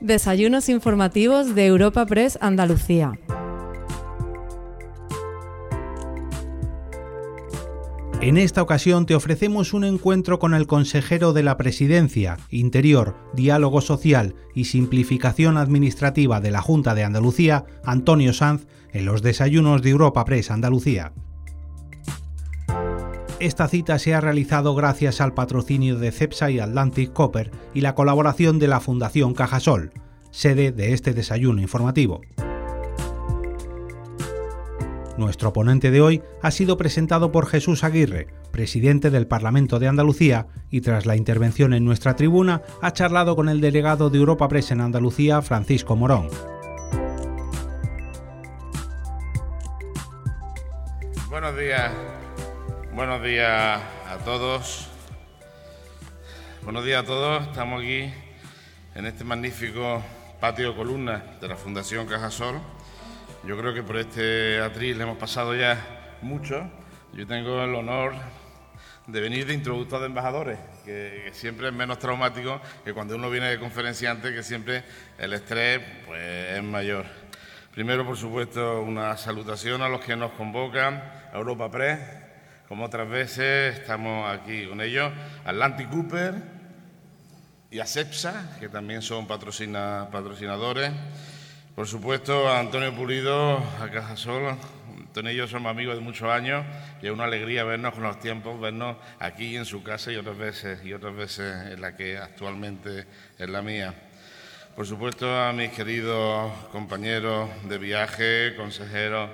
Desayunos informativos de Europa Press Andalucía. En esta ocasión te ofrecemos un encuentro con el consejero de la Presidencia, Interior, Diálogo Social y Simplificación Administrativa de la Junta de Andalucía, Antonio Sanz, en los desayunos de Europa Press Andalucía. Esta cita se ha realizado gracias al patrocinio de CEPSA y Atlantic Copper y la colaboración de la Fundación Cajasol, sede de este desayuno informativo. Nuestro ponente de hoy ha sido presentado por Jesús Aguirre, presidente del Parlamento de Andalucía, y tras la intervención en nuestra tribuna ha charlado con el delegado de Europa Press en Andalucía, Francisco Morón. Buenos días, Buenos días a todos. Buenos días a todos. Estamos aquí en este magnífico patio de columnas de la Fundación Cajasol. Yo creo que por este atril hemos pasado ya mucho. Yo tengo el honor de venir de introductor de embajadores, que, siempre es menos traumático que cuando uno viene de conferenciante, que siempre el estrés pues, es mayor. Primero, por supuesto, una salutación a los que nos convocan, a Europa Press, como otras veces, estamos aquí con ellos, Atlantic Cooper y a CEPSA, que también son patrocinadores. Por supuesto, a Antonio Pulido, a Cajasol. Antonio y yo somos amigos de muchos años y es una alegría vernos con los tiempos, vernos aquí en su casa y otras veces, y otras veces en la que actualmente es la mía. Por supuesto, a mis queridos compañeros de viaje, consejeros,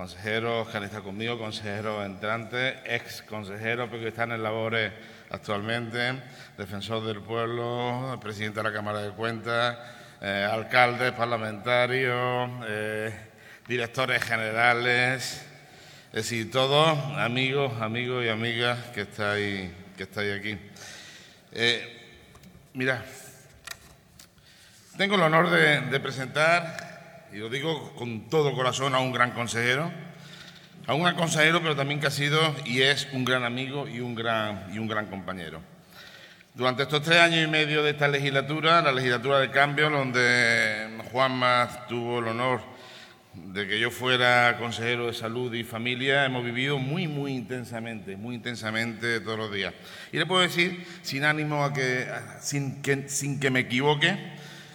consejeros que han estado conmigo, consejeros entrantes, ex consejeros, pero que están en labores actualmente, defensor del pueblo, presidente de la Cámara de Cuentas, eh, alcaldes, parlamentarios, eh, directores generales, es decir, todos amigos, amigos y amigas que estáis, que estáis aquí. Eh, mira, tengo el honor de presentar y lo digo con todo corazón, a un gran consejero, a un gran consejero, pero también que ha sido y es un gran amigo y un gran, y un gran compañero. Durante estos tres años y medio de esta legislatura, la legislatura de cambio, donde Juanma tuvo el honor de que yo fuera consejero de salud y familia, hemos vivido muy, muy intensamente, muy intensamente todos los días. Y le puedo decir, sin ánimo a que, sin que, sin que me equivoque,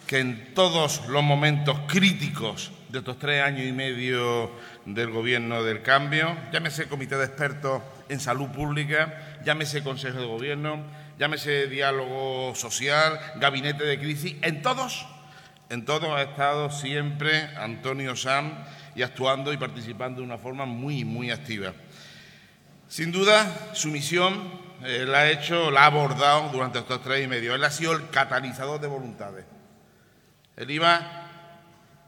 que en todos los momentos críticos de estos tres años y medio del gobierno del cambio, llámese comité de expertos en salud pública, llámese consejo de gobierno, llámese diálogo social, gabinete de crisis, en todos, en todos ha estado siempre Antonio Sam y actuando y participando de una forma muy, muy activa. Sin duda, su misión eh, la ha hecho, la ha abordado durante estos tres y medio. Él ha sido el catalizador de voluntades. Él iba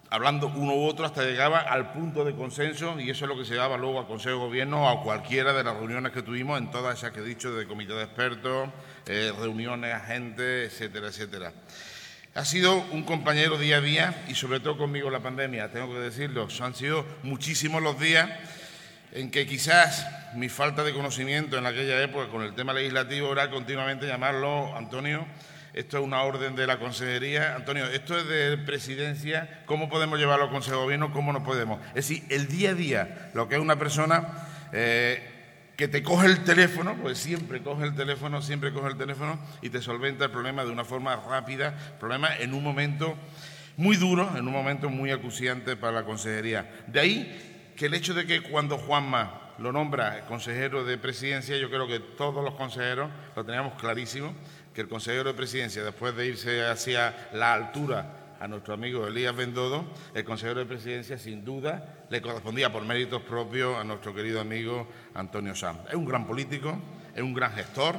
hablando uno u otro hasta llegaba al punto de consenso y eso es lo que se daba luego al Consejo de Gobierno o a cualquiera de las reuniones que tuvimos en todas esas que he dicho de comité de expertos, eh, reuniones, agentes, etcétera, etcétera. Ha sido un compañero día a día y sobre todo conmigo la pandemia, tengo que decirlo, han sido muchísimos los días en que quizás mi falta de conocimiento en aquella época con el tema legislativo era continuamente llamarlo, Antonio, esto es una orden de la consejería. Antonio, esto es de presidencia, ¿cómo podemos llevarlo al Consejo de Gobierno? ¿Cómo no podemos? Es decir, el día a día, lo que es una persona eh, que te coge el teléfono, pues siempre coge el teléfono, siempre coge el teléfono y te solventa el problema de una forma rápida, problema en un momento muy duro, en un momento muy acuciante para la consejería. De ahí que el hecho de que cuando Juanma lo nombra consejero de presidencia, yo creo que todos los consejeros lo teníamos clarísimo, que el consejero de presidencia, después de irse hacia la altura a nuestro amigo Elías Bendodo, el consejero de presidencia sin duda le correspondía por méritos propios a nuestro querido amigo Antonio Sanz. Es un gran político, es un gran gestor,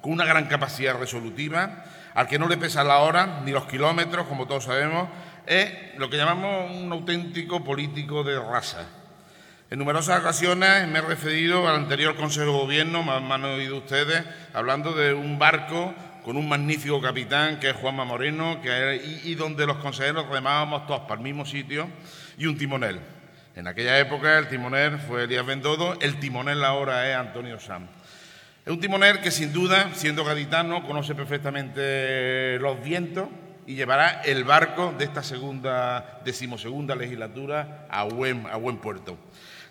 con una gran capacidad resolutiva, al que no le pesa la hora ni los kilómetros, como todos sabemos, es lo que llamamos un auténtico político de raza. En numerosas ocasiones me he referido al anterior Consejo de Gobierno, me han oído ustedes, hablando de un barco con un magnífico capitán que es Juanma Moreno, que, y, donde los consejeros remábamos todos para el mismo sitio, y un timonel. En aquella época el timonel fue Elías Bendodo, el timonel ahora es Antonio Sam. Es un timonel que sin duda, siendo gaditano, conoce perfectamente los vientos y llevará el barco de esta segunda, decimosegunda legislatura a buen, a buen puerto.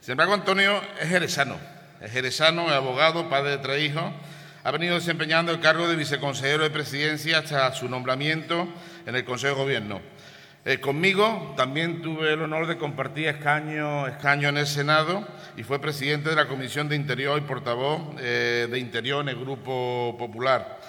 Sin embargo, Antonio es jerezano, es jerezano, es abogado, padre de tres hijos, ha venido desempeñando el cargo de viceconsejero de presidencia hasta su nombramiento en el Consejo de Gobierno. Eh, conmigo también tuve el honor de compartir escaño, en el Senado y fue presidente de la Comisión de Interior y portavoz eh, de Interior en el Grupo Popular.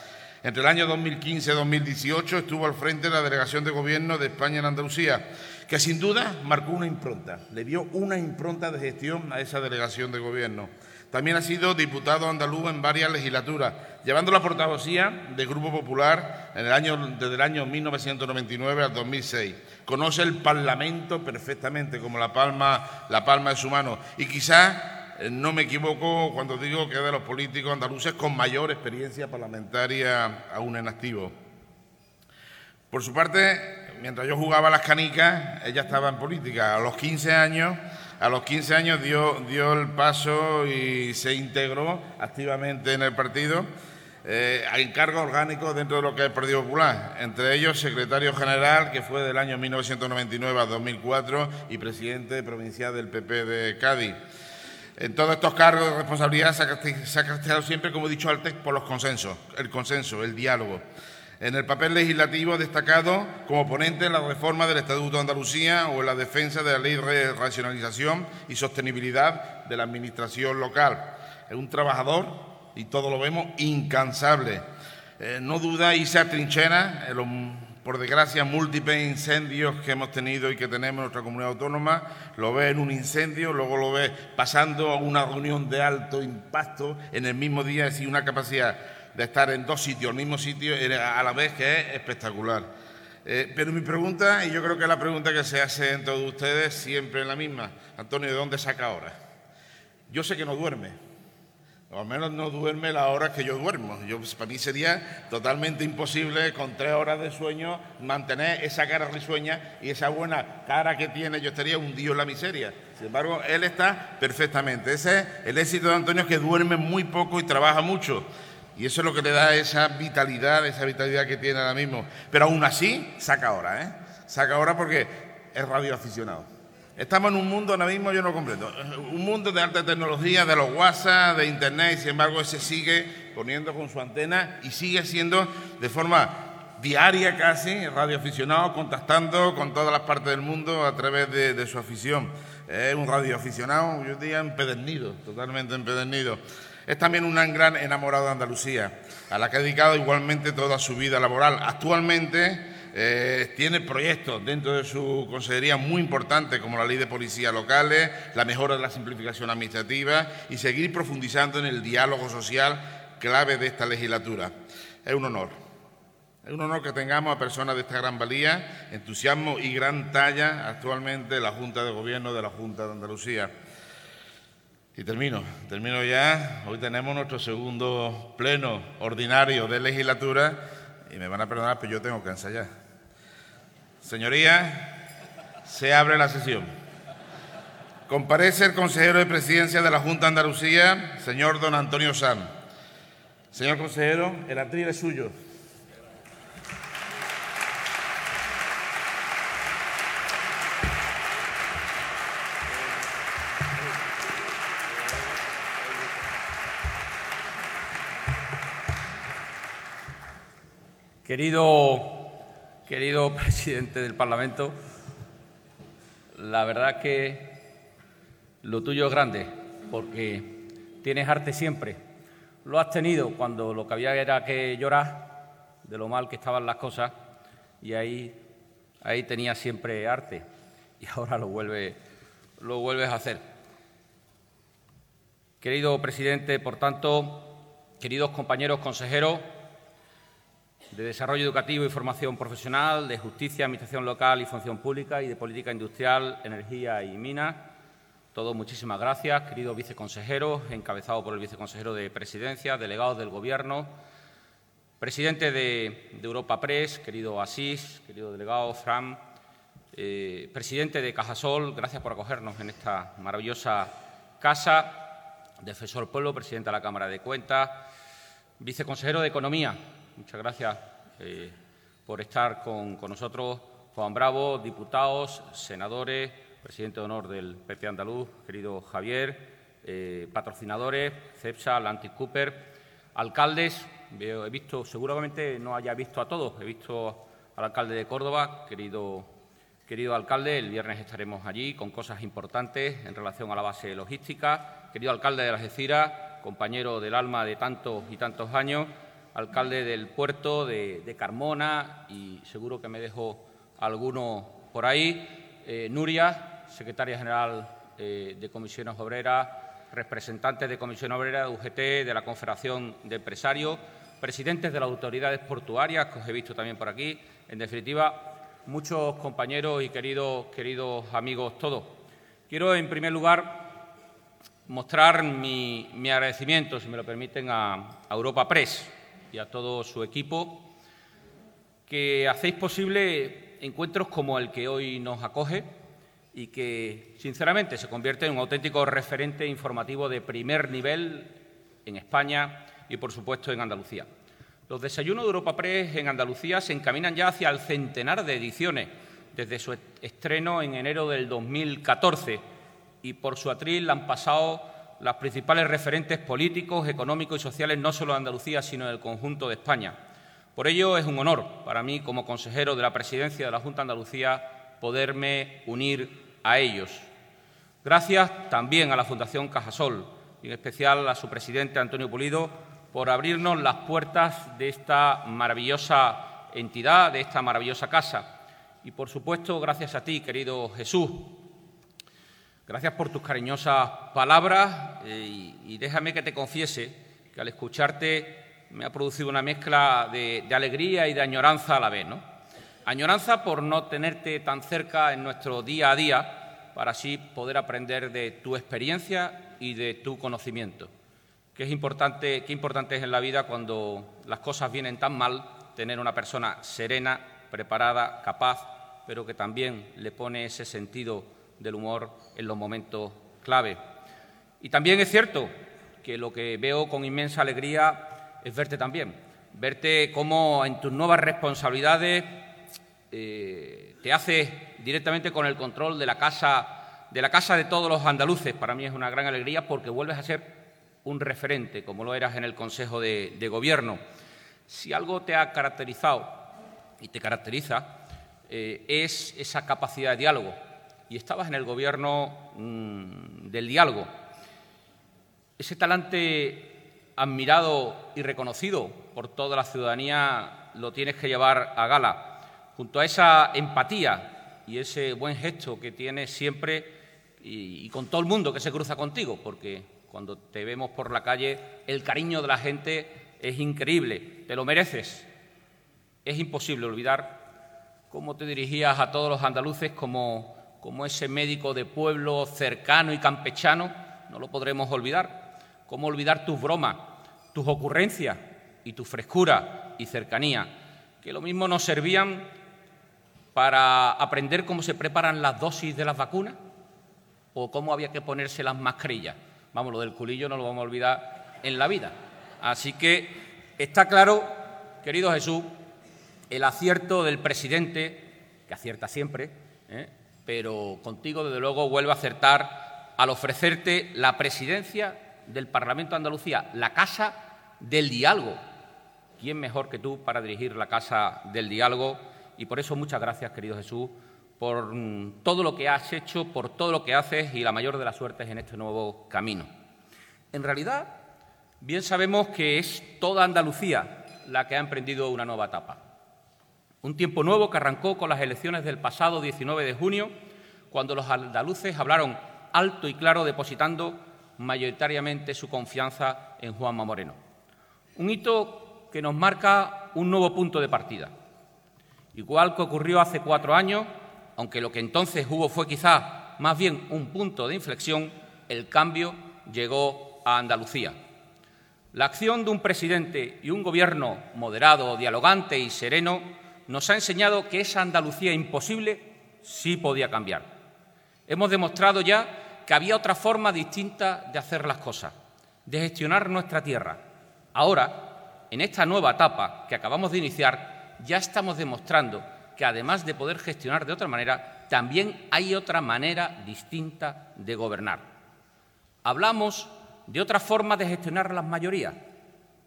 Entre el año 2015 y 2018 estuvo al frente de la Delegación de Gobierno de España en Andalucía, que sin duda marcó una impronta, le dio una impronta de gestión a esa Delegación de Gobierno. También ha sido diputado andaluz en varias legislaturas, llevando la portavocía del Grupo Popular el año, desde el año 1999 al 2006. Conoce el Parlamento perfectamente, como la palma, la palma de su mano. Y quizás eh, no me equivoco cuando digo que es de los políticos andaluces con mayor experiencia parlamentaria aún en activo. Por su parte, mientras yo jugaba las canicas, ella estaba en política. A los 15 años a los 15 años dio, dio el paso y se integró activamente en el partido eh, a encargos orgánicos dentro de lo que es el Partido Popular, entre ellos secretario general, que fue del año 1999 a 2004, y presidente provincial del PP de Cádiz. En todos estos cargos de responsabilidad se ha caracterizado siempre, como he dicho antes, por los consensos, el consenso, el diálogo. En el papel legislativo ha destacado como ponente en la reforma del Estatuto de Andalucía o en la defensa de la ley de racionalización y sostenibilidad de la Administración local. Es un trabajador, y todo lo vemos, incansable. Eh, no duda y se atrinchera por desgracia, múltiples incendios que hemos tenido y que tenemos en nuestra comunidad autónoma. Lo ve en un incendio, luego lo ve pasando a una reunión de alto impacto en el mismo día, es decir, una capacidad de estar en dos sitios, el mismo sitio, a la vez que es espectacular. Eh, pero mi pregunta, y yo creo que la pregunta que se hace en todos ustedes, siempre es la misma. Antonio, ¿de dónde saca ahora? Yo sé que no duerme, o al menos no duerme las horas que yo duermo. Yo, para mí sería totalmente imposible con tres horas de sueño mantener esa cara risueña y esa buena cara que tiene. Yo estaría hundido en la miseria. Sin embargo, él está perfectamente. Ese es el éxito de Antonio, que duerme muy poco y trabaja mucho. Y eso es lo que le da esa vitalidad, esa vitalidad que tiene ahora mismo. Pero aún así, saca ahora, ¿eh? Saca ahora porque es radioaficionado. Estamos en un mundo ahora mismo, yo no comprendo, un mundo de alta tecnología, de los WhatsApp, de Internet, y sin embargo ese sigue poniendo con su antena y sigue siendo de forma diaria casi, radioaficionado, contactando con todas las partes del mundo a través de, de su afición. Es un radioaficionado, yo diría empedernido, totalmente empedernido. Es también un gran enamorado de Andalucía, a la que ha dedicado igualmente toda su vida laboral. Actualmente eh, tiene proyectos dentro de su consejería muy importantes como la ley de policías locales, la mejora de la simplificación administrativa y seguir profundizando en el diálogo social clave de esta legislatura. Es un honor. Es un honor que tengamos a personas de esta gran valía, entusiasmo y gran talla actualmente en la Junta de Gobierno de la Junta de Andalucía. Y termino, termino ya. Hoy tenemos nuestro segundo pleno ordinario de legislatura y me van a perdonar, pero yo tengo que ensayar. Señorías, se abre la sesión. Comparece el consejero de presidencia de la Junta de Andalucía, señor don Antonio Sam. Señor consejero, el atril es suyo. Querido, querido presidente del Parlamento, la verdad que lo tuyo es grande, porque tienes arte siempre. Lo has tenido cuando lo que había era que llorar de lo mal que estaban las cosas y ahí, ahí tenías siempre arte y ahora lo vuelves, lo vuelves a hacer. Querido presidente, por tanto, queridos compañeros consejeros, de Desarrollo Educativo y Formación Profesional, de Justicia, Administración Local y Función Pública y de Política Industrial, Energía y Minas. Todos muchísimas gracias, queridos viceconsejeros, encabezado por el viceconsejero de Presidencia, delegados del Gobierno, presidente de, Europa Press, querido Asís, querido delegado Fran, eh, presidente de Cajasol, gracias por acogernos en esta maravillosa casa, defensor pueblo, presidente de la Cámara de Cuentas, viceconsejero de Economía, Muchas gracias eh, por estar con, nosotros Juan Bravo, diputados, senadores, presidente de honor del PP andaluz, querido Javier, eh, patrocinadores, CEPSA, Atlantic Cooper, alcaldes. He visto, seguramente no haya visto a todos, he visto al alcalde de Córdoba, querido, querido alcalde, el viernes estaremos allí con cosas importantes en relación a la base logística. Querido alcalde de Algeciras, compañero del alma de tantos y tantos años, alcalde del puerto de, Carmona y seguro que me dejo alguno por ahí. Eh, Nuria, secretaria general eh, de Comisiones Obreras, representantes de Comisión Obrera, de UGT, de la Confederación de Empresarios, presidentes de las autoridades portuarias, que os he visto también por aquí. En definitiva, muchos compañeros y queridos, queridos amigos todos. Quiero, en primer lugar, mostrar mi, agradecimiento, si me lo permiten, a, Europa Press y a todo su equipo, que hacéis posible encuentros como el que hoy nos acoge y que, sinceramente, se convierte en un auténtico referente informativo de primer nivel en España y, por supuesto, en Andalucía. Los desayunos de Europa Press en Andalucía se encaminan ya hacia el centenar de ediciones desde su estreno en enero del 2014 y por su atril han pasado las principales referentes políticos, económicos y sociales no solo de Andalucía, sino del conjunto de España. Por ello es un honor para mí, como consejero de la presidencia de la Junta de Andalucía, poderme unir a ellos. Gracias también a la Fundación Cajasol y en especial a su presidente Antonio Pulido por abrirnos las puertas de esta maravillosa entidad, de esta maravillosa casa. Y por supuesto, gracias a ti, querido Jesús, Gracias por tus cariñosas palabras eh, y, déjame que te confiese que al escucharte me ha producido una mezcla de, alegría y de añoranza a la vez. ¿no? Añoranza por no tenerte tan cerca en nuestro día a día para así poder aprender de tu experiencia y de tu conocimiento. Que es importante, qué importante es en la vida cuando las cosas vienen tan mal tener una persona serena, preparada, capaz, pero que también le pone ese sentido del humor en los momentos clave. Y también es cierto que lo que veo con inmensa alegría es verte también, verte cómo en tus nuevas responsabilidades eh, te haces directamente con el control de la casa de la casa de todos los andaluces. Para mí es una gran alegría porque vuelves a ser un referente, como lo eras en el Consejo de, Gobierno. Si algo te ha caracterizado y te caracteriza, eh, es esa capacidad de diálogo, y estabas en el gobierno mm, del diálogo. Ese talante admirado y reconocido por toda la ciudadanía lo tienes que llevar a gala, junto a esa empatía y ese buen gesto que tienes siempre y, con todo el mundo que se cruza contigo, porque cuando te vemos por la calle el cariño de la gente es increíble, te lo mereces. Es imposible olvidar cómo te dirigías a todos los andaluces como como ese médico de pueblo cercano y campechano, no lo podremos olvidar. ¿Cómo olvidar tus bromas, tus ocurrencias y tu frescura y cercanía? Que lo mismo nos servían para aprender cómo se preparan las dosis de las vacunas o cómo había que ponerse las mascarillas. Vamos, lo del culillo no lo vamos a olvidar en la vida. Así que está claro, querido Jesús, el acierto del presidente, que acierta siempre, ¿eh? Pero contigo, desde luego, vuelvo a acertar al ofrecerte la presidencia del Parlamento de Andalucía, la Casa del Diálogo. ¿Quién mejor que tú para dirigir la Casa del Diálogo? Y por eso muchas gracias, querido Jesús, por mm, todo lo que has hecho, por todo lo que haces y la mayor de las suertes en este nuevo camino. En realidad, bien sabemos que es toda Andalucía la que ha emprendido una nueva etapa. Un tiempo nuevo que arrancó con las elecciones del pasado 19 de junio, cuando los andaluces hablaron alto y claro depositando mayoritariamente su confianza en Juanma Moreno. Un hito que nos marca un nuevo punto de partida. Igual que ocurrió hace cuatro años, aunque lo que entonces hubo fue quizá más bien un punto de inflexión, el cambio llegó a Andalucía. La acción de un presidente y un gobierno moderado, dialogante y sereno nos ha enseñado que esa Andalucía imposible sí podía cambiar. Hemos demostrado ya que había otra forma distinta de hacer las cosas, de gestionar nuestra tierra. Ahora, en esta nueva etapa que acabamos de iniciar, ya estamos demostrando que además de poder gestionar de otra manera, también hay otra manera distinta de gobernar. Hablamos de otra forma de gestionar las mayorías,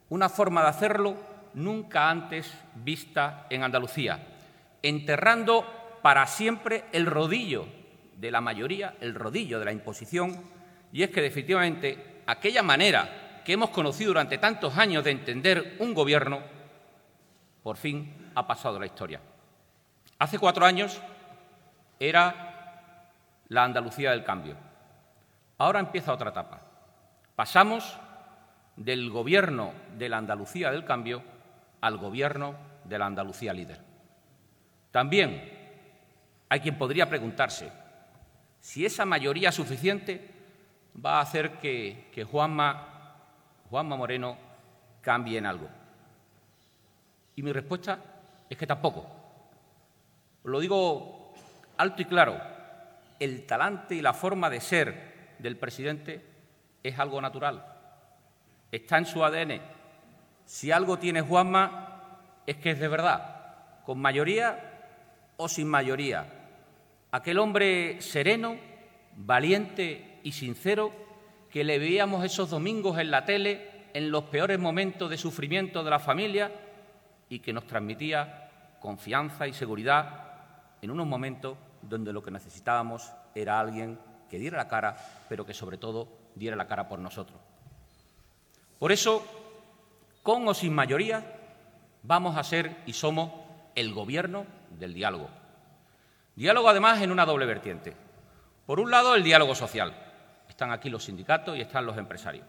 una forma de hacerlo nunca antes vista en Andalucía, enterrando para siempre el rodillo de la mayoría, el rodillo de la imposición, y es que definitivamente aquella manera que hemos conocido durante tantos años de entender un gobierno, por fin ha pasado la historia. Hace cuatro años era la Andalucía del cambio. Ahora empieza otra etapa. Pasamos del gobierno de la Andalucía del cambio al gobierno de la Andalucía líder. También hay quien podría preguntarse si esa mayoría suficiente va a hacer que, Juanma, Juanma Moreno cambie en algo. Y mi respuesta es que tampoco. Lo digo alto y claro, el talante y la forma de ser del presidente es algo natural, está en su ADN. Si algo tiene Juanma es que es de verdad, con mayoría o sin mayoría. Aquel hombre sereno, valiente y sincero que le veíamos esos domingos en la tele en los peores momentos de sufrimiento de la familia y que nos transmitía confianza y seguridad en unos momentos donde lo que necesitábamos era alguien que diera la cara, pero que sobre todo diera la cara por nosotros. Por eso, con o sin mayoría, vamos a ser y somos el gobierno del diálogo. Diálogo además en una doble vertiente. Por un lado, el diálogo social. Están aquí los sindicatos y están los empresarios.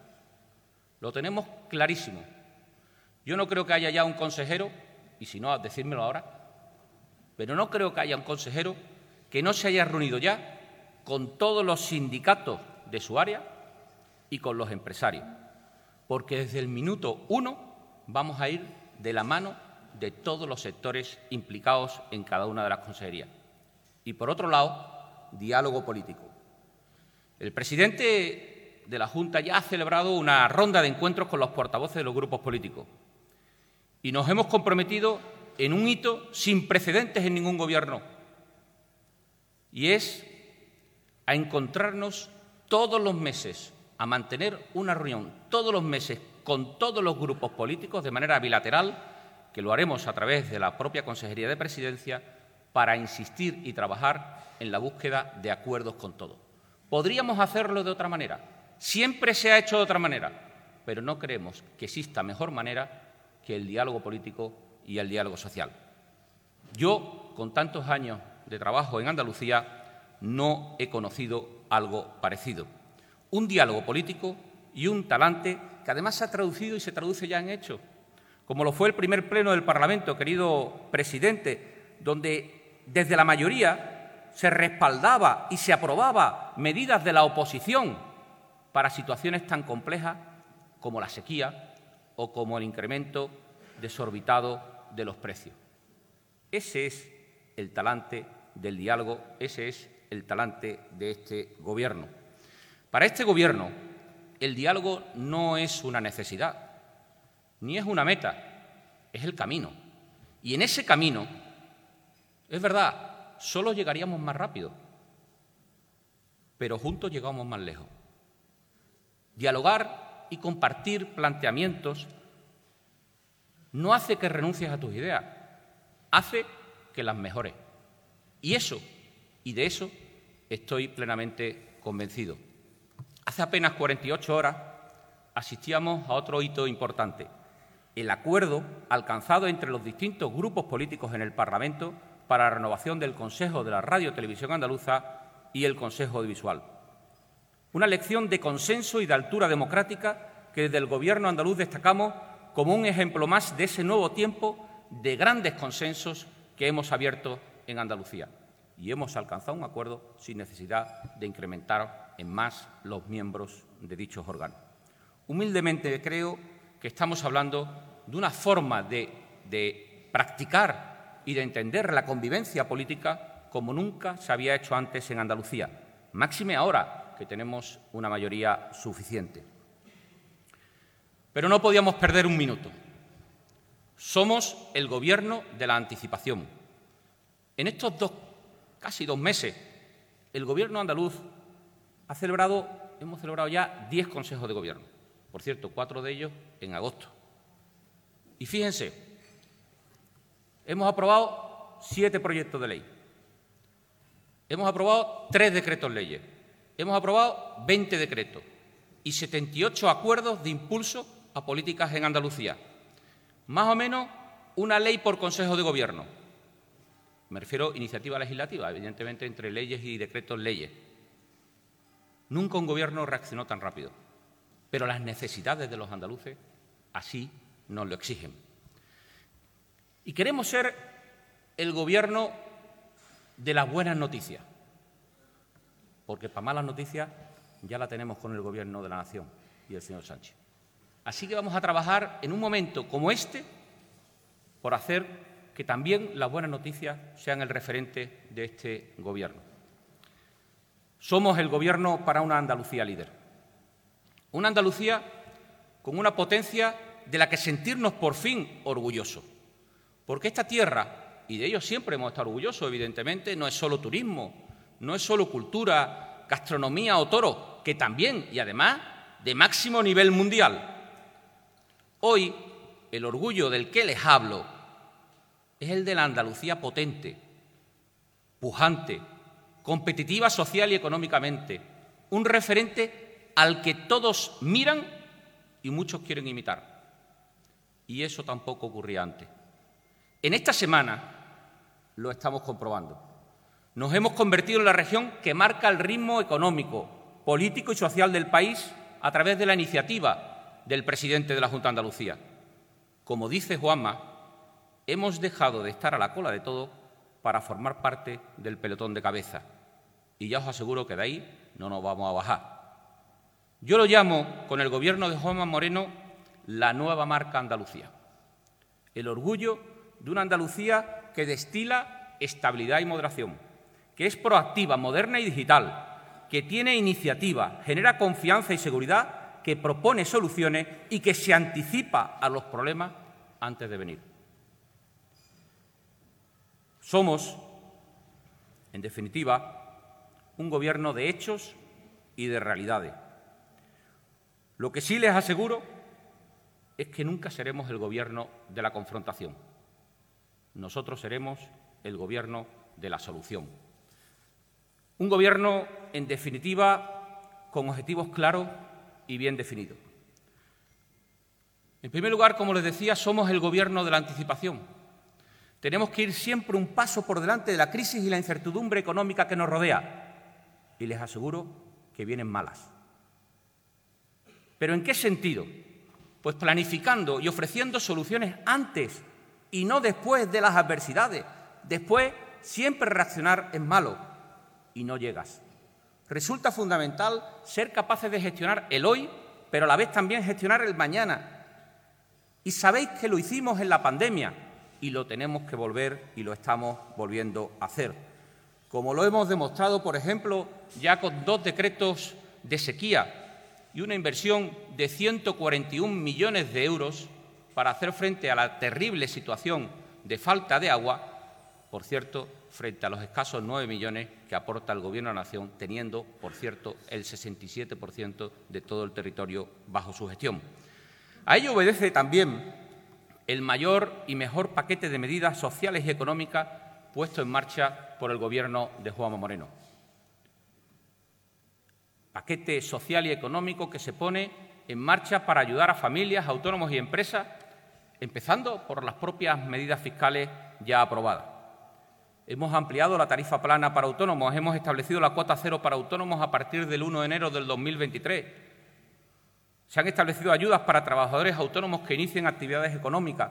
Lo tenemos clarísimo. Yo no creo que haya ya un consejero, y si no, decírmelo ahora, pero no creo que haya un consejero que no se haya reunido ya con todos los sindicatos de su área y con los empresarios, porque desde el minuto uno vamos a ir de la mano de todos los sectores implicados en cada una de las consejerías. Y por otro lado, diálogo político. El presidente de la Junta ya ha celebrado una ronda de encuentros con los portavoces de los grupos políticos y nos hemos comprometido en un hito sin precedentes en ningún gobierno y es a encontrarnos todos los meses, a mantener una reunión todos los meses con todos los grupos políticos de manera bilateral, que lo haremos a través de la propia Consejería de Presidencia, para insistir y trabajar en la búsqueda de acuerdos con todos. Podríamos hacerlo de otra manera, siempre se ha hecho de otra manera, pero no creemos que exista mejor manera que el diálogo político y el diálogo social. Yo, con tantos años de trabajo en Andalucía, no he conocido algo parecido. Un diálogo político y un talante que además se ha traducido y se traduce ya en hechos, como lo fue el primer pleno del Parlamento, querido presidente, donde desde la mayoría se respaldaba y se aprobaba medidas de la oposición para situaciones tan complejas como la sequía o como el incremento desorbitado de los precios. Ese es el talante del diálogo, ese es el talante de este Gobierno. Para este Gobierno, el diálogo no es una necesidad, ni es una meta, es el camino. Y en ese camino es verdad, solo llegaríamos más rápido, pero juntos llegamos más lejos. Dialogar y compartir planteamientos no hace que renuncies a tus ideas, hace que las mejores. Y eso, y de eso, estoy plenamente convencido. Hace apenas 48 horas asistíamos a otro hito importante, el acuerdo alcanzado entre los distintos grupos políticos en el Parlamento para la renovación del Consejo de la Radio Televisión Andaluza y el Consejo Audiovisual. Una lección de consenso y de altura democrática que desde el Gobierno andaluz destacamos como un ejemplo más de ese nuevo tiempo de grandes consensos que hemos abierto en Andalucía. Y hemos alcanzado un acuerdo sin necesidad de incrementar en más los miembros de dichos órganos. Humildemente creo que estamos hablando de una forma de, de practicar y de entender la convivencia política como nunca se había hecho antes en Andalucía, máxime ahora que tenemos una mayoría suficiente. Pero no podíamos perder un minuto. Somos el Gobierno de la anticipación. En estos dos, casi dos meses, el Gobierno andaluz ha celebrado, hemos celebrado ya diez consejos de Gobierno. Por cierto, cuatro de ellos en agosto. Y fíjense, hemos aprobado siete proyectos de ley. Hemos aprobado tres decretos leyes. Hemos aprobado 20 decretos y 78 acuerdos de impulso a políticas en Andalucía. Más o menos una ley por Consejo de Gobierno. Me refiero a iniciativa legislativa, evidentemente entre leyes y decretos leyes. Nunca un gobierno reaccionó tan rápido, pero las necesidades de los andaluces así nos lo exigen. Y queremos ser el gobierno de las buenas noticias, porque para malas noticias ya la tenemos con el Gobierno de la Nación y el señor Sánchez. Así que vamos a trabajar en un momento como este por hacer que también las buenas noticias sean el referente de este Gobierno. Somos el Gobierno para una Andalucía líder. Una Andalucía con una potencia de la que sentirnos por fin orgullosos. Porque esta tierra y de ello siempre hemos estado orgullosos, evidentemente, no es solo turismo, no es solo cultura, gastronomía o toro, que también, y además, de máximo nivel mundial. Hoy, el orgullo del que les hablo es el de la Andalucía potente, pujante, competitiva social y económicamente, un referente al que todos miran y muchos quieren imitar. Y eso tampoco ocurría antes. En esta semana lo estamos comprobando. Nos hemos convertido en la región que marca el ritmo económico, político y social del país a través de la iniciativa del presidente de la Junta de Andalucía. Como dice Juanma, hemos dejado de estar a la cola de todo para formar parte del pelotón de cabeza. Y ya os aseguro que de ahí no nos vamos a bajar. Yo lo llamo, con el gobierno de Juanma Moreno, la nueva marca Andalucía. El orgullo de una Andalucía que destila estabilidad y moderación, que es proactiva, moderna y digital, que tiene iniciativa, genera confianza y seguridad, que propone soluciones y que se anticipa a los problemas antes de venir. Somos, en definitiva, un gobierno de hechos y de realidades. Lo que sí les aseguro es que nunca seremos el gobierno de la confrontación. Nosotros seremos el gobierno de la solución. Un gobierno, en definitiva, con objetivos claros y bien definidos. En primer lugar, como les decía, somos el gobierno de la anticipación. Tenemos que ir siempre un paso por delante de la crisis y la incertidumbre económica que nos rodea. Y les aseguro que vienen malas. ¿Pero en qué sentido? Pues planificando y ofreciendo soluciones antes y no después de las adversidades. Después siempre reaccionar es malo y no llegas. Resulta fundamental ser capaces de gestionar el hoy, pero a la vez también gestionar el mañana. Y sabéis que lo hicimos en la pandemia y lo tenemos que volver y lo estamos volviendo a hacer. Como lo hemos demostrado, por ejemplo, ya con dos decretos de sequía y una inversión de 141 millones de euros para hacer frente a la terrible situación de falta de agua, por cierto, frente a los escasos 9 millones que aporta el Gobierno de la Nación, teniendo, por cierto, el 67% de todo el territorio bajo su gestión. A ello obedece también el mayor y mejor paquete de medidas sociales y económicas puesto en marcha por el Gobierno de Juanma Moreno. Paquete social y económico que se pone en marcha para ayudar a familias, autónomos y empresas empezando por las propias medidas fiscales ya aprobadas. Hemos ampliado la tarifa plana para autónomos, hemos establecido la cuota cero para autónomos a partir del 1 de enero del 2023. Se han establecido ayudas para trabajadores autónomos que inicien actividades económicas.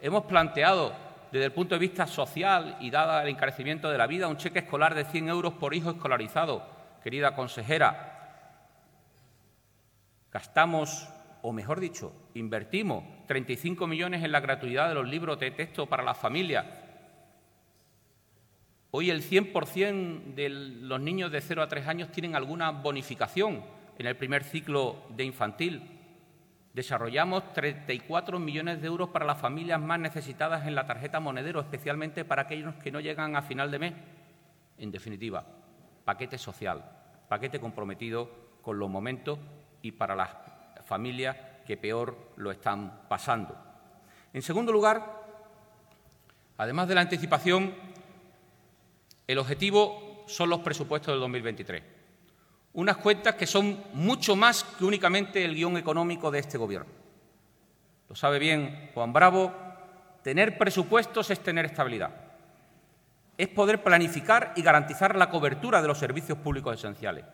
Hemos planteado, desde el punto de vista social y dada el encarecimiento de la vida, un cheque escolar de 100 euros por hijo escolarizado. Querida consejera, gastamos o mejor dicho, invertimos 35 millones en la gratuidad de los libros de texto para las familias. Hoy el 100% de los niños de 0 a 3 años tienen alguna bonificación en el primer ciclo de infantil. Desarrollamos 34 millones de euros para las familias más necesitadas en la tarjeta monedero, especialmente para aquellos que no llegan a final de mes. En definitiva, paquete social, paquete comprometido con los momentos y para las familias que peor lo están pasando. En segundo lugar, además de la anticipación, el objetivo son los presupuestos del 2023 unas cuentas que son mucho más que únicamente el guion económico de este Gobierno. Lo sabe bien Juan Bravo, tener presupuestos es tener estabilidad, es poder planificar y garantizar la cobertura de los servicios públicos esenciales,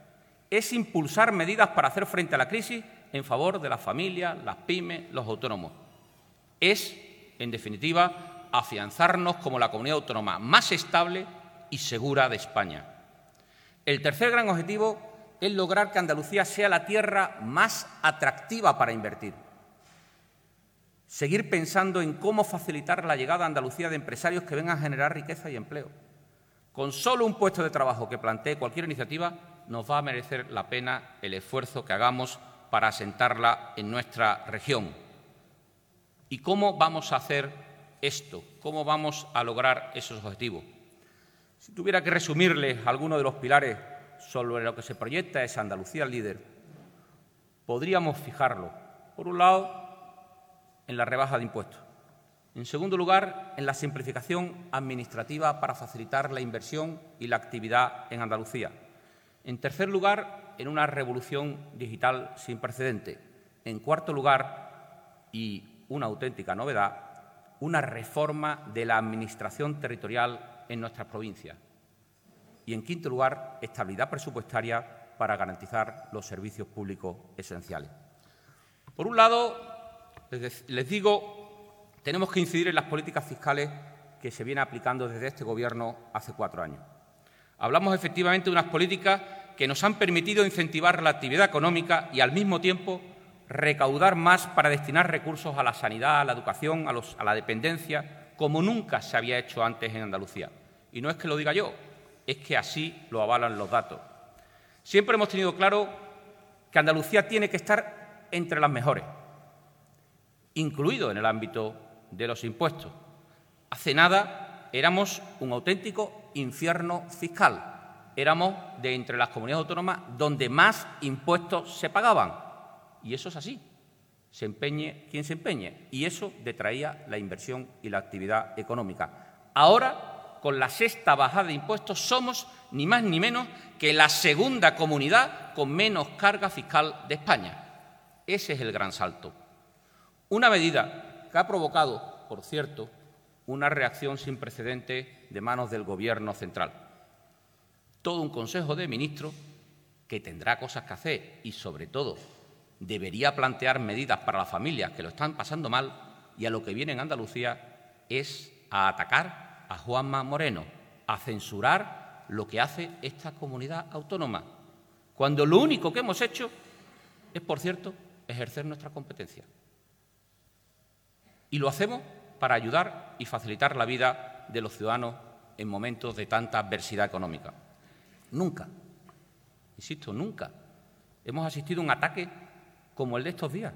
es impulsar medidas para hacer frente a la crisis en favor de las familias, las pymes, los autónomos. Es, en definitiva, afianzarnos como la comunidad autónoma más estable y segura de España. El tercer gran objetivo es lograr que Andalucía sea la tierra más atractiva para invertir. Seguir pensando en cómo facilitar la llegada a Andalucía de empresarios que vengan a generar riqueza y empleo. Con solo un puesto de trabajo que plantee cualquier iniciativa, nos va a merecer la pena el esfuerzo que hagamos para asentarla en nuestra región. ¿Y cómo vamos a hacer esto? ¿Cómo vamos a lograr esos objetivos? Si tuviera que resumirles algunos de los pilares sobre lo que se proyecta es Andalucía líder, podríamos fijarlo, por un lado, en la rebaja de impuestos. En segundo lugar, en la simplificación administrativa para facilitar la inversión y la actividad en Andalucía. En tercer lugar, en una revolución digital sin precedente. En cuarto lugar, y una auténtica novedad, una reforma de la Administración territorial en nuestras provincias. Y, en quinto lugar, estabilidad presupuestaria para garantizar los servicios públicos esenciales. Por un lado, les digo, tenemos que incidir en las políticas fiscales que se vienen aplicando desde este Gobierno hace cuatro años. Hablamos efectivamente de unas políticas que nos han permitido incentivar la actividad económica y, al mismo tiempo, recaudar más para destinar recursos a la sanidad, a la educación, a, la dependencia, como nunca se había hecho antes en Andalucía. Y no es que lo diga yo, es que así lo avalan los datos. Siempre hemos tenido claro que Andalucía tiene que estar entre las mejores, incluido en el ámbito de los impuestos. Hace nada éramos un auténtico infierno fiscal. Éramos de entre las comunidades autónomas donde más impuestos se pagaban. Y eso es así. Se empeñe quien se empeñe. Y eso detraía la inversión y la actividad económica. Ahora con la sexta bajada de impuestos, somos ni más ni menos que la segunda comunidad con menos carga fiscal de España. Ese es el gran salto. Una medida que ha provocado, por cierto, una reacción sin precedente de manos del Gobierno central. Todo un Consejo de Ministros que tendrá cosas que hacer y, sobre todo, debería plantear medidas para las familias que lo están pasando mal y a lo que viene en Andalucía es a atacar a Juanma Moreno a censurar lo que hace esta comunidad autónoma, cuando lo único que hemos hecho es, por cierto, ejercer nuestra competencia. Y lo hacemos para ayudar y facilitar la vida de los ciudadanos en momentos de tanta adversidad económica. Nunca, insisto, nunca hemos asistido a un ataque como el de estos días.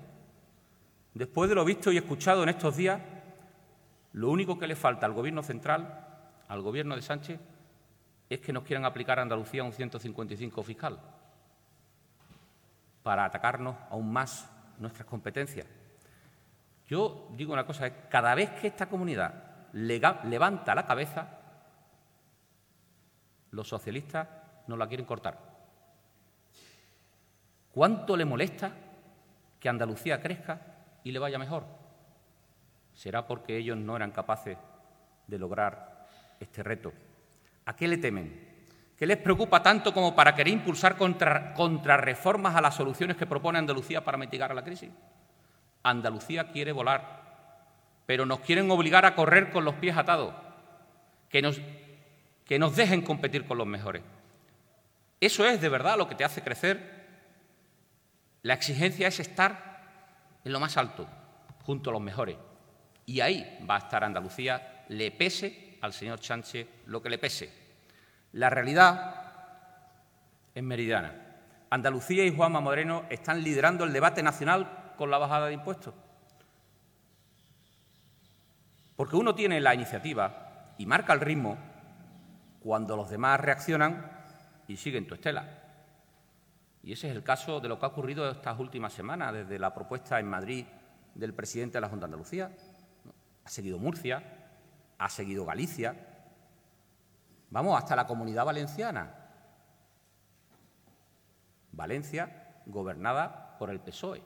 Después de lo visto y escuchado en estos días, lo único que le falta al Gobierno central, al Gobierno de Sánchez, es que nos quieran aplicar a Andalucía un 155 fiscal para atacarnos aún más nuestras competencias. Yo digo una cosa, cada vez que esta comunidad levanta la cabeza, los socialistas no la quieren cortar. ¿Cuánto le molesta que Andalucía crezca y le vaya mejor? ¿Será porque ellos no eran capaces de lograr este reto? ¿A qué le temen? ¿Qué les preocupa tanto como para querer impulsar contrarreformas a las soluciones que propone Andalucía para mitigar la crisis? Andalucía quiere volar, pero nos quieren obligar a correr con los pies atados, que nos, que nos dejen competir con los mejores. Eso es de verdad lo que te hace crecer. La exigencia es estar en lo más alto, junto a los mejores. Y ahí va a estar Andalucía, le pese al señor Sánchez lo que le pese. La realidad es meridiana. Andalucía y Juanma Moreno están liderando el debate nacional con la bajada de impuestos. Porque uno tiene la iniciativa y marca el ritmo cuando los demás reaccionan y siguen tu estela. Y ese es el caso de lo que ha ocurrido estas últimas semanas, desde la propuesta en Madrid del presidente de la Junta de Andalucía. Ha seguido Murcia, ha seguido Galicia, vamos, hasta la comunidad valenciana. Valencia gobernada por el PSOE.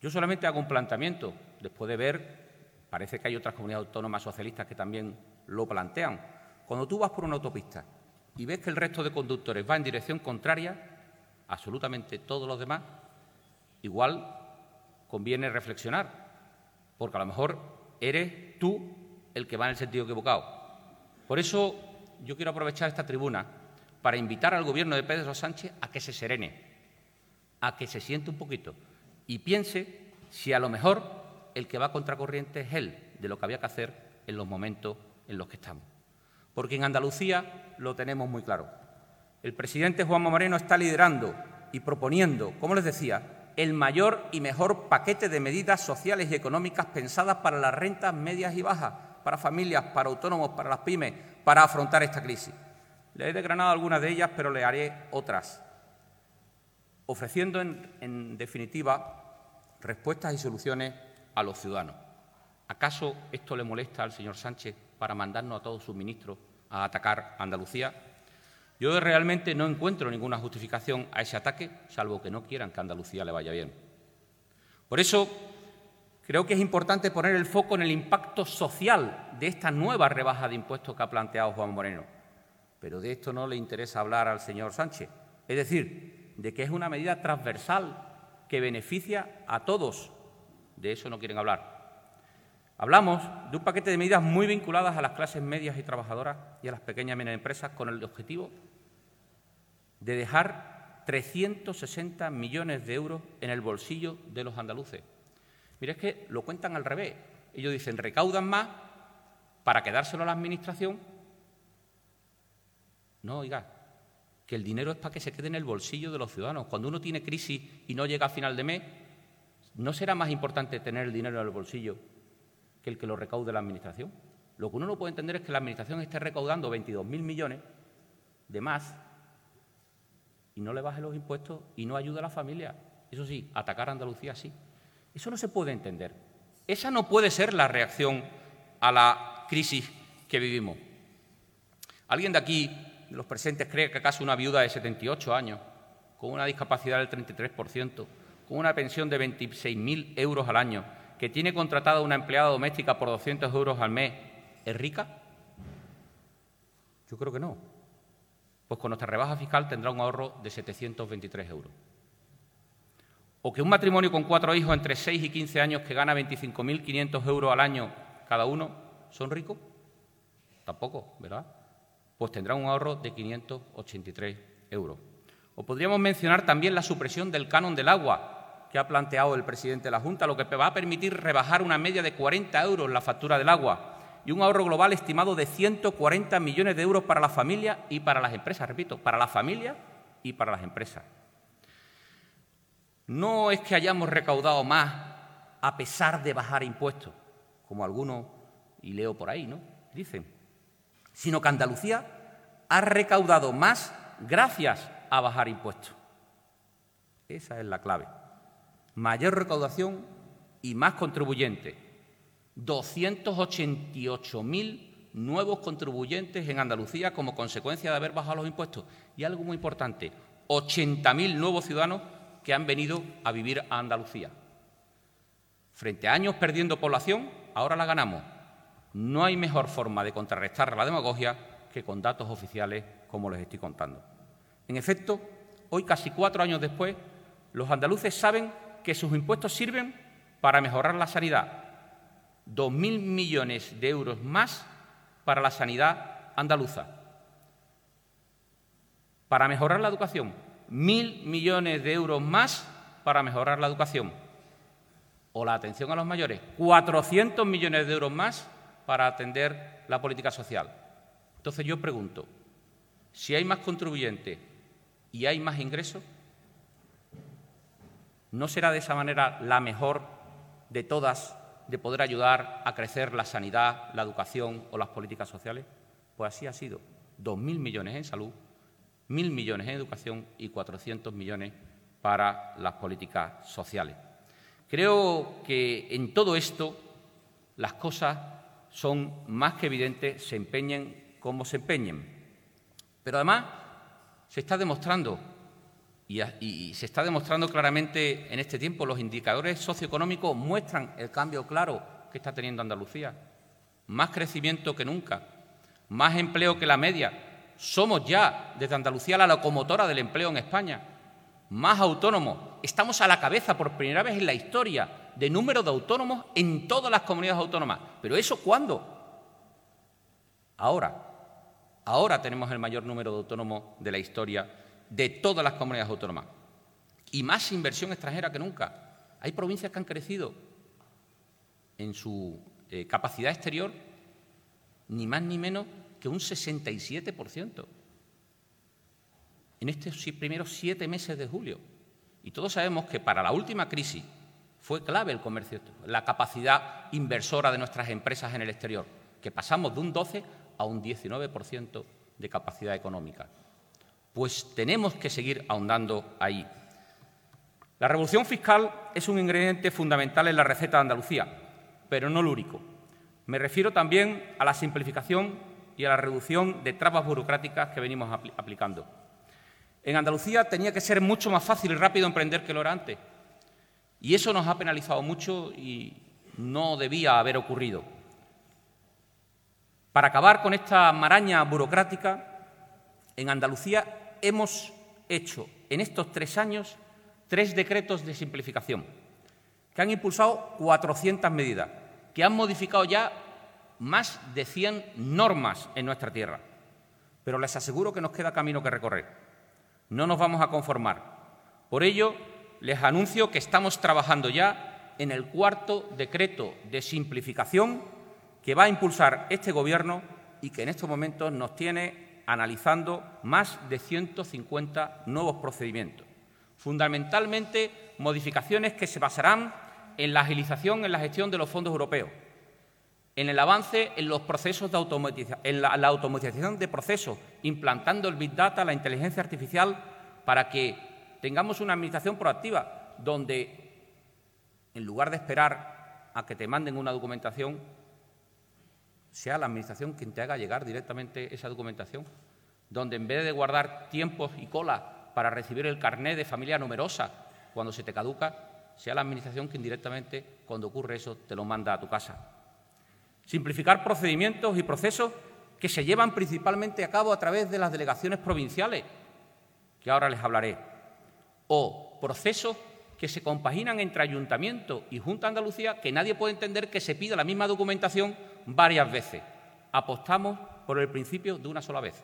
Yo solamente hago un planteamiento, después de ver, parece que hay otras comunidades autónomas socialistas que también lo plantean. Cuando tú vas por una autopista y ves que el resto de conductores va en dirección contraria, absolutamente todos los demás, igual conviene reflexionar, porque a lo mejor eres tú el que va en el sentido equivocado. Por eso yo quiero aprovechar esta tribuna para invitar al Gobierno de Pedro Sánchez a que se serene, a que se siente un poquito y piense si a lo mejor el que va contracorriente es él de lo que había que hacer en los momentos en los que estamos. Porque en Andalucía lo tenemos muy claro. El presidente Juanma Moreno está liderando y proponiendo, como les decía, el mayor y mejor paquete de medidas sociales y económicas pensadas para las rentas medias y bajas, para familias, para autónomos, para las pymes, para afrontar esta crisis. Le he desgranado algunas de ellas, pero le haré otras, ofreciendo, en, en definitiva, respuestas y soluciones a los ciudadanos. ¿Acaso esto le molesta al señor Sánchez para mandarnos a todos sus ministros a atacar Andalucía? Yo realmente no encuentro ninguna justificación a ese ataque, salvo que no quieran que Andalucía le vaya bien. Por eso creo que es importante poner el foco en el impacto social de esta nueva rebaja de impuestos que ha planteado Juan Moreno. Pero de esto no le interesa hablar al señor Sánchez. Es decir, de que es una medida transversal que beneficia a todos. De eso no quieren hablar. Hablamos de un paquete de medidas muy vinculadas a las clases medias y trabajadoras y a las pequeñas y medianas empresas con el objetivo de dejar 360 millones de euros en el bolsillo de los andaluces. Mira, es que lo cuentan al revés. Ellos dicen, recaudan más para quedárselo a la Administración. No, oiga, que el dinero es para que se quede en el bolsillo de los ciudadanos. Cuando uno tiene crisis y no llega a final de mes, ¿no será más importante tener el dinero en el bolsillo que el que lo recaude la Administración. Lo que uno no puede entender es que la Administración esté recaudando 22.000 millones de más y no le baje los impuestos y no ayude a la familia. Eso sí, atacar a Andalucía sí. Eso no se puede entender. Esa no puede ser la reacción a la crisis que vivimos. ¿Alguien de aquí, de los presentes, cree que acaso una viuda de 78 años, con una discapacidad del 33%, con una pensión de 26.000 euros al año, que tiene contratada una empleada doméstica por 200 euros al mes es rica? Yo creo que no. Pues con nuestra rebaja fiscal tendrá un ahorro de 723 euros. O que un matrimonio con cuatro hijos entre 6 y 15 años que gana 25.500 euros al año cada uno, ¿son ricos? Tampoco, ¿verdad? Pues tendrá un ahorro de 583 euros. O podríamos mencionar también la supresión del canon del agua, que ha planteado el presidente de la Junta, lo que va a permitir rebajar una media de 40 euros la factura del agua y un ahorro global estimado de 140 millones de euros para la familia y para las empresas, repito, para la familia y para las empresas. No es que hayamos recaudado más a pesar de bajar impuestos, como algunos, y leo por ahí, ¿no? Dicen, sino que Andalucía ha recaudado más gracias a bajar impuestos. Esa es la clave mayor recaudación y más contribuyentes. 288.000 nuevos contribuyentes en Andalucía como consecuencia de haber bajado los impuestos. Y algo muy importante, 80.000 nuevos ciudadanos que han venido a vivir a Andalucía. Frente a años perdiendo población, ahora la ganamos. No hay mejor forma de contrarrestar la demagogia que con datos oficiales como les estoy contando. En efecto, hoy, casi cuatro años después, los andaluces saben que sus impuestos sirven para mejorar la sanidad. Dos mil millones de euros más para la sanidad andaluza. Para mejorar la educación, mil millones de euros más para mejorar la educación. O la atención a los mayores, 400 millones de euros más para atender la política social. Entonces yo pregunto, si hay más contribuyentes y hay más ingresos, ¿No será de esa manera la mejor de todas de poder ayudar a crecer la sanidad, la educación o las políticas sociales? Pues así ha sido. Dos mil millones en salud, mil millones en educación y 400 millones para las políticas sociales. Creo que en todo esto las cosas son más que evidentes, se empeñen como se empeñen. Pero además se está demostrando, y, se está demostrando claramente en este tiempo, los indicadores socioeconómicos muestran el cambio claro que está teniendo Andalucía. Más crecimiento que nunca, más empleo que la media. Somos ya, desde Andalucía, la locomotora del empleo en España. Más autónomos. Estamos a la cabeza por primera vez en la historia de número de autónomos en todas las comunidades autónomas. ¿Pero eso cuándo? Ahora. Ahora tenemos el mayor número de autónomos de la historia de todas las comunidades autónomas. Y más inversión extranjera que nunca. Hay provincias que han crecido en su eh, capacidad exterior ni más ni menos que un 67% en estos primeros siete meses de julio. Y todos sabemos que para la última crisis fue clave el comercio, la capacidad inversora de nuestras empresas en el exterior, que pasamos de un 12 a un 19% de capacidad económica. Pues tenemos que seguir ahondando ahí. La revolución fiscal es un ingrediente fundamental en la receta de Andalucía, pero no el único. Me refiero también a la simplificación y a la reducción de trabas burocráticas que venimos aplicando. En Andalucía tenía que ser mucho más fácil y rápido emprender que lo era antes. Y eso nos ha penalizado mucho y no debía haber ocurrido. Para acabar con esta maraña burocrática, en Andalucía hemos hecho en estos tres años tres decretos de simplificación que han impulsado 400 medidas, que han modificado ya más de 100 normas en nuestra tierra. Pero les aseguro que nos queda camino que recorrer. No nos vamos a conformar. Por ello, les anuncio que estamos trabajando ya en el cuarto decreto de simplificación que va a impulsar este Gobierno y que en estos momentos nos tiene analizando más de 150 nuevos procedimientos. Fundamentalmente, modificaciones que se basarán en la agilización en la gestión de los fondos europeos, en el avance en los procesos de automatización, en la, la automatización de procesos, implantando el Big Data, la inteligencia artificial, para que tengamos una administración proactiva, donde en lugar de esperar a que te manden una documentación, sea la Administración quien te haga llegar directamente esa documentación, donde en vez de guardar tiempos y cola para recibir el carné de familia numerosa cuando se te caduca, sea la Administración quien directamente, cuando ocurre eso, te lo manda a tu casa. Simplificar procedimientos y procesos que se llevan principalmente a cabo a través de las delegaciones provinciales, que ahora les hablaré o procesos que se compaginan entre Ayuntamiento y Junta de Andalucía que nadie puede entender que se pida la misma documentación varias veces. Apostamos por el principio de una sola vez.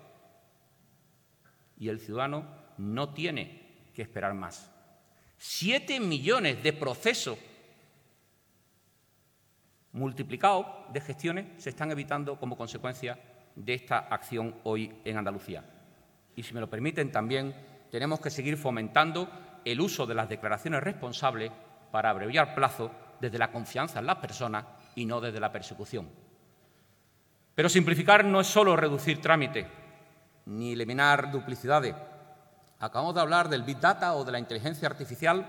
Y el ciudadano no tiene que esperar más. Siete millones de procesos multiplicados de gestiones se están evitando como consecuencia de esta acción hoy en Andalucía. Y si me lo permiten también tenemos que seguir fomentando el uso de las declaraciones responsables para abreviar plazo desde la confianza en las personas y no desde la persecución. Pero simplificar no es solo reducir trámites ni eliminar duplicidades. Acabamos de hablar del Big Data o de la inteligencia artificial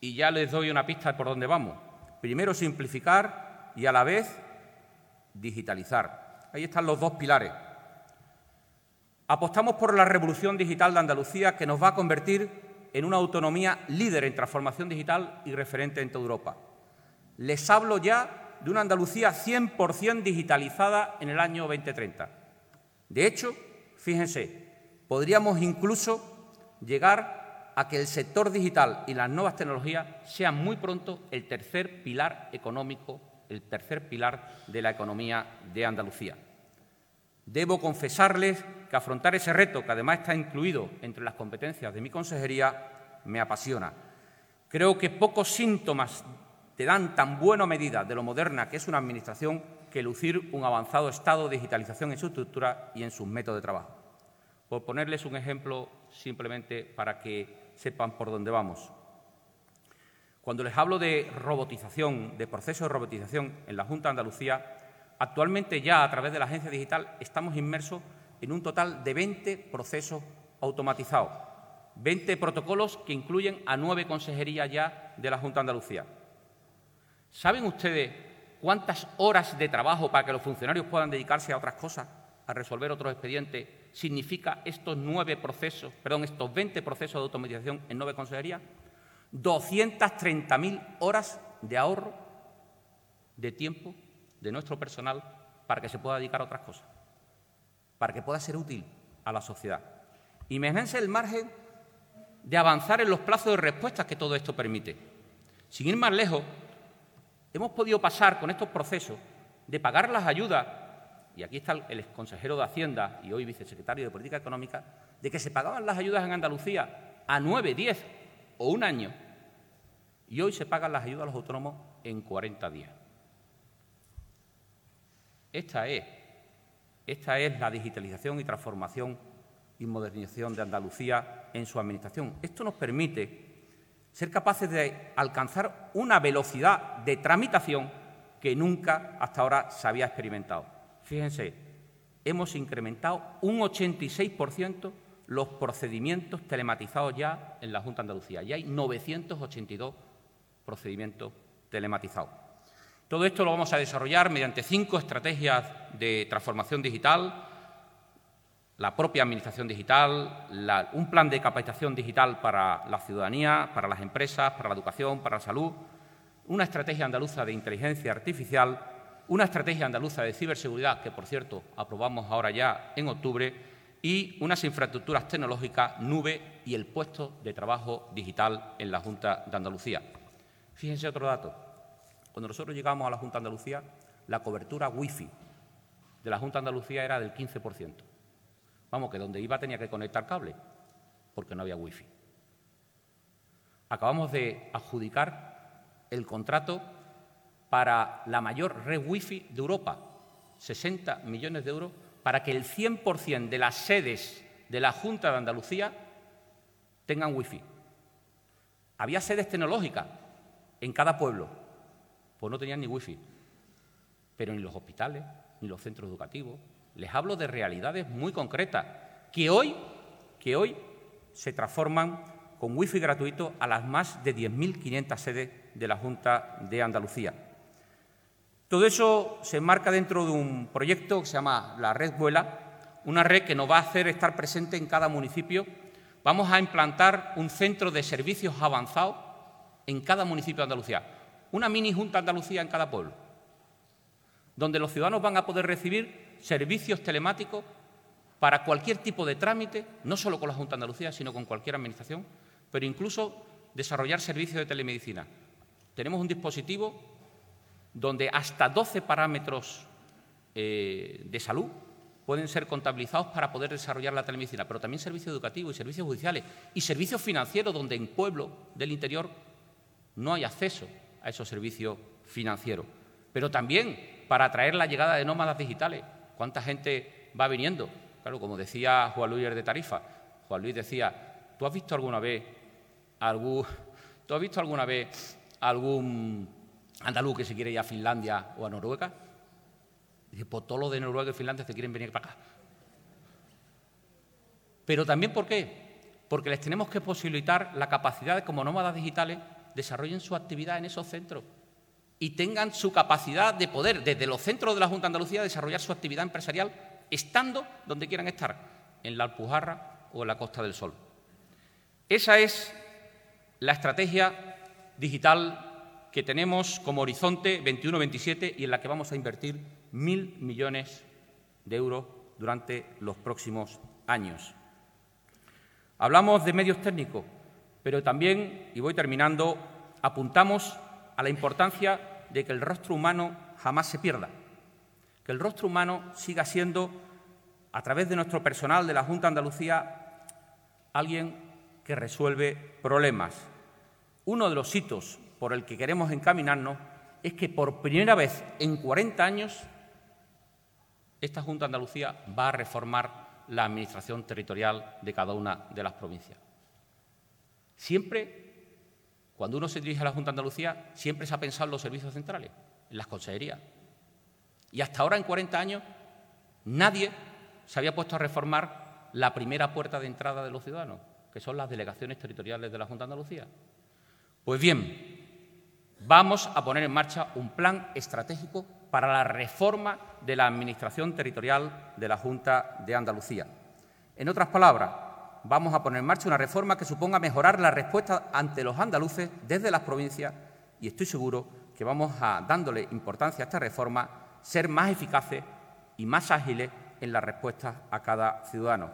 y ya les doy una pista por dónde vamos. Primero simplificar y a la vez digitalizar. Ahí están los dos pilares. Apostamos por la revolución digital de Andalucía que nos va a convertir en una autonomía líder en transformación digital y referente en toda Europa. Les hablo ya de una Andalucía 100% digitalizada en el año 2030. De hecho, fíjense, podríamos incluso llegar a que el sector digital y las nuevas tecnologías sean muy pronto el tercer pilar económico, el tercer pilar de la economía de Andalucía. Debo confesarles que afrontar ese reto, que además está incluido entre las competencias de mi consejería, me apasiona. Creo que pocos síntomas te dan tan buena medida de lo moderna que es una Administración que lucir un avanzado estado de digitalización en su estructura y en sus métodos de trabajo. Por ponerles un ejemplo simplemente para que sepan por dónde vamos. Cuando les hablo de robotización, de proceso de robotización en la Junta de Andalucía, actualmente ya a través de la agencia digital estamos inmersos en un total de 20 procesos automatizados, 20 protocolos que incluyen a nueve consejerías ya de la Junta de Andalucía. ¿Saben ustedes cuántas horas de trabajo para que los funcionarios puedan dedicarse a otras cosas, a resolver otros expedientes, significa estos nueve procesos, perdón, estos 20 procesos de automatización en nueve consejerías? 230.000 horas de ahorro de tiempo de nuestro personal para que se pueda dedicar a otras cosas, para que pueda ser útil a la sociedad. Imagínense el margen de avanzar en los plazos de respuesta que todo esto permite. Sin ir más lejos, hemos podido pasar con estos procesos de pagar las ayudas, y aquí está el exconsejero de Hacienda y hoy vicesecretario de Política Económica, de que se pagaban las ayudas en Andalucía a nueve, diez o un año, y hoy se pagan las ayudas a los autónomos en 40 días. Esta es, esta es la digitalización y transformación y modernización de Andalucía en su administración. Esto nos permite ser capaces de alcanzar una velocidad de tramitación que nunca hasta ahora se había experimentado. Fíjense, hemos incrementado un 86% los procedimientos telematizados ya en la Junta de Andalucía. Ya hay 982 procedimientos telematizados. Todo esto lo vamos a desarrollar mediante cinco estrategias de transformación digital, la propia administración digital, un plan de capacitación digital para la ciudadanía, para las empresas, para la educación, para la salud, una estrategia andaluza de inteligencia artificial, una estrategia andaluza de ciberseguridad, que por cierto aprobamos ahora ya en octubre, y unas infraestructuras tecnológicas, nube y el puesto de trabajo digital en la Junta de Andalucía. Fíjense otro dato. Cuando nosotros llegamos a la Junta de Andalucía, la cobertura wifi de la Junta de Andalucía era del 15%. Vamos, que donde iba tenía que conectar cable, porque no había wifi. Acabamos de adjudicar el contrato para la mayor red wifi de Europa, 60 millones de euros para que el 100% de las sedes de la Junta de Andalucía tengan wifi. Había sedes tecnológicas en cada pueblo, pues no tenían ni wifi. Pero ni los hospitales, ni los centros educativos. Les hablo de realidades muy concretas que hoy, que hoy se transforman con wifi gratuito a las más de 10.500 sedes de la Junta de Andalucía. Todo eso se enmarca dentro de un proyecto que se llama la Red Vuela, una red que nos va a hacer estar presente en cada municipio. Vamos a implantar un centro de servicios avanzados en cada municipio de Andalucía, una mini Junta Andalucía en cada pueblo, donde los ciudadanos van a poder recibir servicios telemáticos para cualquier tipo de trámite, no solo con la Junta Andalucía, sino con cualquier administración, pero incluso desarrollar servicios de telemedicina. Tenemos un dispositivo donde hasta 12 parámetros eh, de salud pueden ser contabilizados para poder desarrollar la telemedicina, pero también servicios educativos y servicios judiciales y servicios financieros donde en pueblos del interior no hay acceso a esos servicios financieros. Pero también para atraer la llegada de nómadas digitales. ¿Cuánta gente va viniendo? Claro, como decía Juan Luis de Tarifa, Juan Luis decía, ¿tú has visto alguna vez algún, ¿tú has visto alguna vez algún andaluz que se quiere ir a Finlandia o a Noruega. Dice, pues todos los de Noruega y Finlandia se quieren venir para acá. Pero también, ¿por qué? Porque les tenemos que posibilitar la capacidad como nómadas digitales, desarrollen su actividad en esos centros y tengan su capacidad de poder, desde los centros de la Junta de Andalucía, desarrollar su actividad empresarial estando donde quieran estar, en la Alpujarra o en la Costa del Sol. Esa es la estrategia digital que tenemos como horizonte 21-27 y en la que vamos a invertir mil millones de euros durante los próximos años. Hablamos de medios técnicos, pero también, y voy terminando, apuntamos a la importancia de que el rostro humano jamás se pierda, que el rostro humano siga siendo, a través de nuestro personal de la Junta de Andalucía, alguien que resuelve problemas. Uno de los hitos por el que queremos encaminarnos es que por primera vez en 40 años esta Junta de Andalucía va a reformar la administración territorial de cada una de las provincias. Siempre, cuando uno se dirige a la Junta de Andalucía, siempre se ha pensado en los servicios centrales, en las consejerías. Y hasta ahora, en 40 años, nadie se había puesto a reformar la primera puerta de entrada de los ciudadanos, que son las delegaciones territoriales de la Junta de Andalucía. Pues bien, vamos a poner en marcha un plan estratégico para la reforma de la Administración territorial de la Junta de Andalucía. En otras palabras, vamos a poner en marcha una reforma que suponga mejorar la respuesta ante los andaluces desde las provincias y estoy seguro que vamos a, dándole importancia a esta reforma, ser más eficaces y más ágiles en la respuesta a cada ciudadano.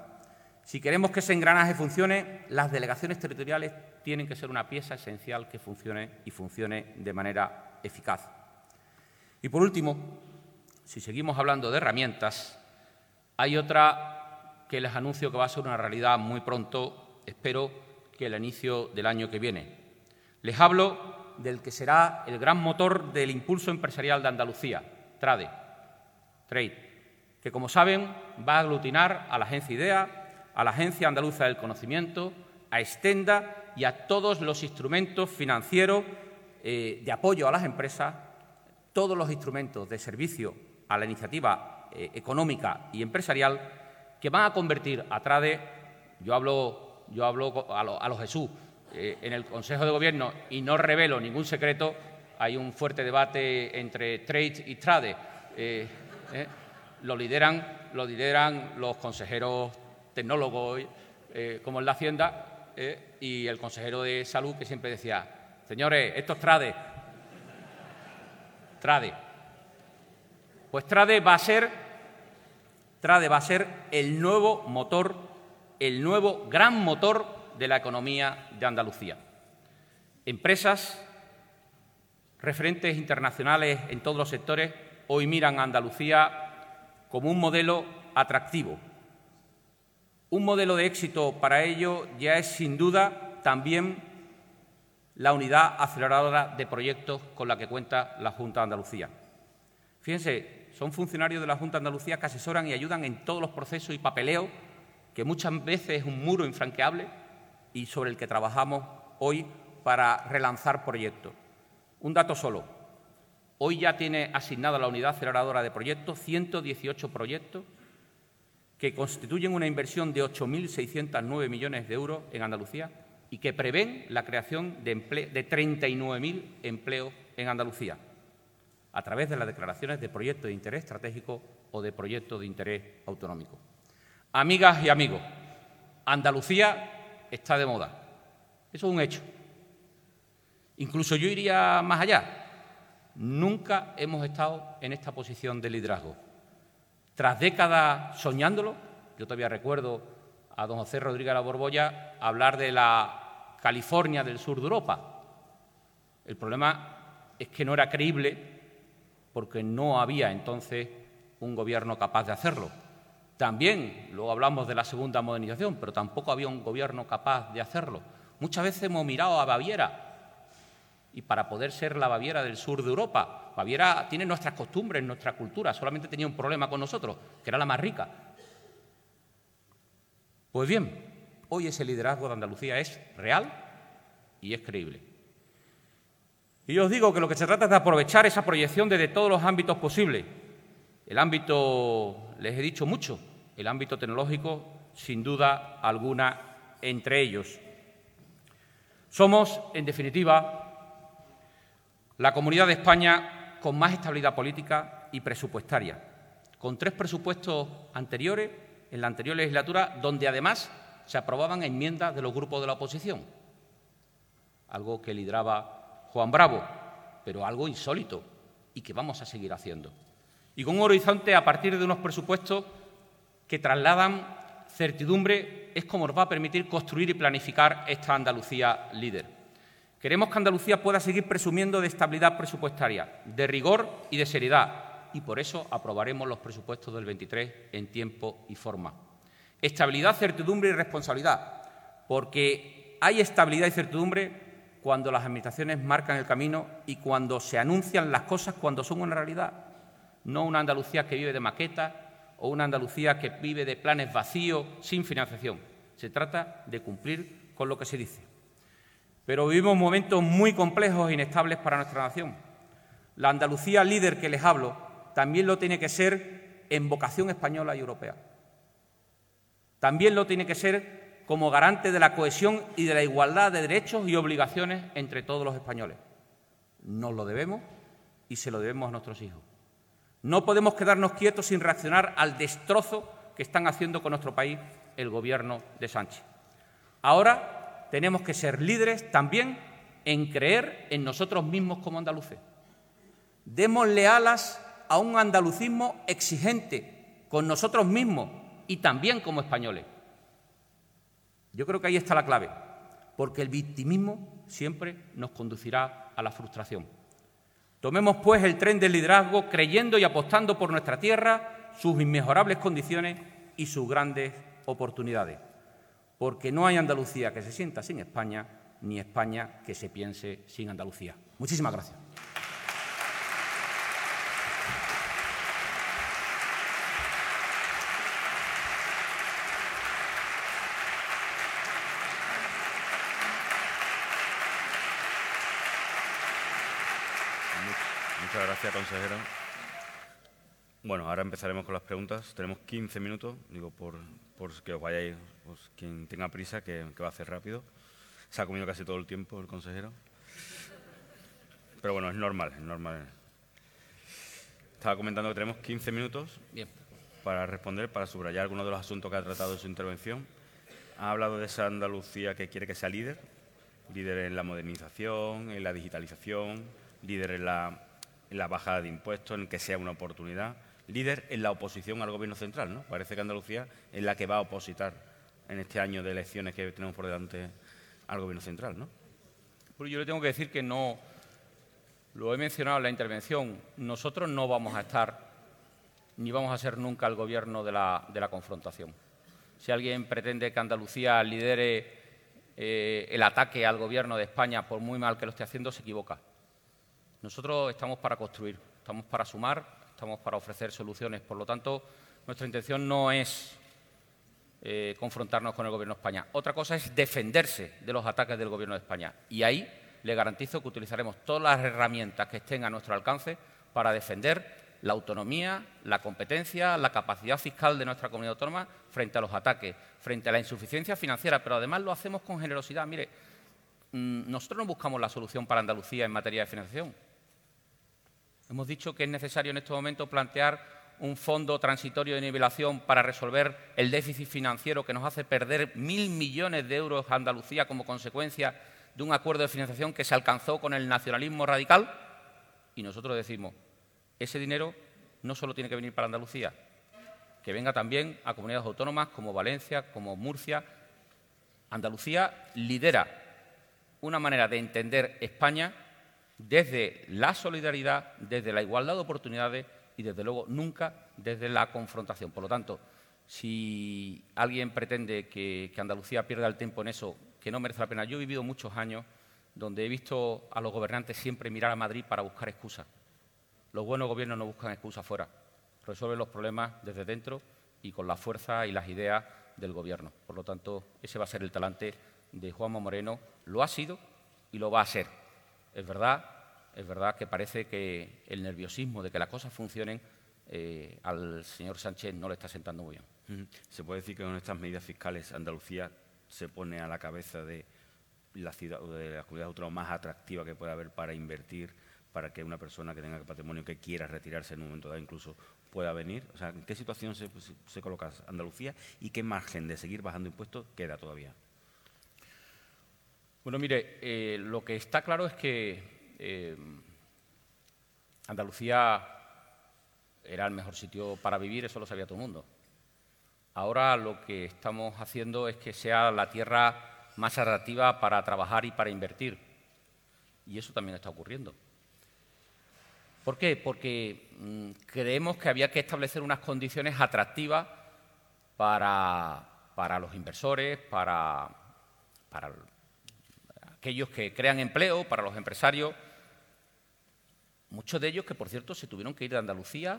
Si queremos que ese engranaje funcione, las delegaciones territoriales tienen que ser una pieza esencial que funcione y funcione de manera eficaz. Y por último, si seguimos hablando de herramientas, hay otra que les anuncio que va a ser una realidad muy pronto, espero que el inicio del año que viene. Les hablo del que será el gran motor del impulso empresarial de Andalucía, TRADE, Trade, que como saben va a aglutinar a la Agencia IDEA, a la Agencia Andaluza del Conocimiento, a Extenda y a todos los instrumentos financieros eh, de apoyo a las empresas, todos los instrumentos de servicio a la iniciativa eh, económica y empresarial que van a convertir a TRADE, yo hablo, yo hablo a los Jesús, eh, en el Consejo de Gobierno, y no revelo ningún secreto, hay un fuerte debate entre trade y trade. Eh, eh, lo, lideran, lo lideran los consejeros tecnólogos, como en la Hacienda, y el consejero de Salud, que siempre decía, señores, esto es trade. Trade. Pues trade va a ser, trade va a ser el nuevo motor, el nuevo gran motor de la economía de Andalucía. Empresas, referentes internacionales en todos los sectores, hoy miran a Andalucía como un modelo atractivo. Un modelo de éxito para ello ya es sin duda también la unidad aceleradora de proyectos con la que cuenta la Junta de Andalucía. Fíjense, son funcionarios de la Junta de Andalucía que asesoran y ayudan en todos los procesos y papeleo, que muchas veces es un muro infranqueable, y sobre el que trabajamos hoy para relanzar proyectos. Un dato solo. Hoy ya tiene asignada la unidad aceleradora de proyectos 118 proyectos que constituyen una inversión de 8.609 millones de euros en Andalucía y que prevén la creación de, de 39.000 empleos en Andalucía a través de las declaraciones de proyectos de interés estratégico o de proyectos de interés autonómico. Amigas y amigos, Andalucía está de moda. Eso es un hecho. Incluso yo iría más allá. Nunca hemos estado en esta posición de liderazgo. Tras décadas soñándolo, yo todavía recuerdo a don José Rodríguez la Borbolla hablar de la California del sur de Europa. El problema es que no era creíble porque no había entonces un gobierno capaz de hacerlo. También, luego hablamos de la segunda modernización, pero tampoco había un gobierno capaz de hacerlo. Muchas veces hemos mirado a Baviera y para poder ser la Baviera del sur de Europa, Baviera tiene nuestras costumbres, nuestra cultura, solamente tenía un problema con nosotros, que era la más rica. Pues bien, hoy ese liderazgo de Andalucía es real y es creíble. Y yo os digo que lo que se trata es de aprovechar esa proyección desde todos los ámbitos posibles. El ámbito, les he dicho mucho, el ámbito tecnológico, sin duda alguna, entre ellos. Somos, en definitiva, la comunidad de España con más estabilidad política y presupuestaria, con tres presupuestos anteriores en la anterior legislatura, donde además se aprobaban enmiendas de los grupos de la oposición, algo que lideraba Juan Bravo, pero algo insólito y que vamos a seguir haciendo. Y con un horizonte a partir de unos presupuestos que trasladan certidumbre es como nos va a permitir construir y planificar esta Andalucía líder. Queremos que Andalucía pueda seguir presumiendo de estabilidad presupuestaria, de rigor y de seriedad, y por eso aprobaremos los presupuestos del 23 en tiempo y forma. Estabilidad, certidumbre y responsabilidad, porque hay estabilidad y certidumbre cuando las administraciones marcan el camino y cuando se anuncian las cosas cuando son una realidad, no una Andalucía que vive de maquetas o una Andalucía que vive de planes vacíos, sin financiación. Se trata de cumplir con lo que se dice. pero vivimos momentos muy complejos e inestables para nuestra nación. La Andalucía líder que les hablo también lo tiene que ser en vocación española y europea. También lo tiene que ser como garante de la cohesión y de la igualdad de derechos y obligaciones entre todos los españoles. Nos lo debemos y se lo debemos a nuestros hijos. No podemos quedarnos quietos sin reaccionar al destrozo que están haciendo con nuestro país el Gobierno de Sánchez. Ahora tenemos que ser líderes también en creer en nosotros mismos como andaluces. Démosle alas a un andalucismo exigente con nosotros mismos y también como españoles. Yo creo que ahí está la clave, porque el victimismo siempre nos conducirá a la frustración. Tomemos pues el tren del liderazgo creyendo y apostando por nuestra tierra, sus inmejorables condiciones y sus grandes oportunidades. Porque no hay Andalucía que se sienta sin España, ni España que se piense sin Andalucía. Muchísimas gracias. Muchas gracias, consejero. Bueno, ahora empezaremos con las preguntas. Tenemos 15 minutos, digo, por, que os vayáis, pues, quien tenga prisa, que, va a hacer rápido. Se ha comido casi todo el tiempo el consejero. Pero bueno, es normal, es normal. Estaba comentando que tenemos 15 minutos para responder, para subrayar algunos de los asuntos que ha tratado en su intervención. Ha hablado de esa Andalucía que quiere que sea líder, líder en la modernización, en la digitalización, líder en la en la bajada de impuestos, en que sea una oportunidad. Líder en la oposición al Gobierno central, ¿no? Parece que Andalucía es la que va a opositar en este año de elecciones que tenemos por delante al Gobierno central, ¿no? yo le tengo que decir que no, lo he mencionado en la intervención, nosotros no vamos a estar ni vamos a ser nunca el Gobierno de la, de la confrontación. Si alguien pretende que Andalucía lidere eh, el ataque al Gobierno de España, por muy mal que lo esté haciendo, se equivoca. Nosotros estamos para construir, estamos para sumar, estamos para ofrecer soluciones. Por lo tanto, nuestra intención no es eh, confrontarnos con el Gobierno de España. Otra cosa es defenderse de los ataques del Gobierno de España. Y ahí le garantizo que utilizaremos todas las herramientas que estén a nuestro alcance para defender la autonomía, la competencia, la capacidad fiscal de nuestra comunidad autónoma frente a los ataques, frente a la insuficiencia financiera, pero además lo hacemos con generosidad. Mire, mm, nosotros no buscamos la solución para Andalucía en materia de financiación. Hemos dicho que es necesario en este momento plantear un fondo transitorio de nivelación para resolver el déficit financiero que nos hace perder mil millones de euros a Andalucía como consecuencia de un acuerdo de financiación que se alcanzó con el nacionalismo radical. Y nosotros decimos, ese dinero no solo tiene que venir para Andalucía, que venga también a comunidades autónomas como Valencia, como Murcia. Andalucía lidera una manera de entender España desde la solidaridad, desde la igualdad de oportunidades y, desde luego, nunca desde la confrontación. Por lo tanto, si alguien pretende que, Andalucía pierda el tiempo en eso, que no merece la pena. Yo he vivido muchos años donde he visto a los gobernantes siempre mirar a Madrid para buscar excusas. Los buenos gobiernos no buscan excusas fuera, resuelven los problemas desde dentro y con la fuerza y las ideas del gobierno. Por lo tanto, ese va a ser el talante de Juanma Moreno, lo ha sido y lo va a ser. Es verdad, es verdad que parece que el nerviosismo de que las cosas funcionen eh, al señor Sánchez no le está sentando muy bien. Se puede decir que con estas medidas fiscales Andalucía se pone a la cabeza de la ciudad de la comunidad autónoma más atractiva que pueda haber para invertir, para que una persona que tenga patrimonio que quiera retirarse en un momento dado incluso pueda venir. O sea, ¿en qué situación se coloca Andalucía y qué margen de seguir bajando impuestos queda todavía? Bueno, mire, eh, lo que está claro es que eh, Andalucía era el mejor sitio para vivir, eso lo sabía todo el mundo. Ahora lo que estamos haciendo es que sea la tierra más atractiva para trabajar y para invertir. Y eso también está ocurriendo. ¿Por qué? Porque mm, creemos que había que establecer unas condiciones atractivas para, los inversores, para, para aquellos que crean empleo para los empresarios, muchos de ellos que, por cierto, se tuvieron que ir de Andalucía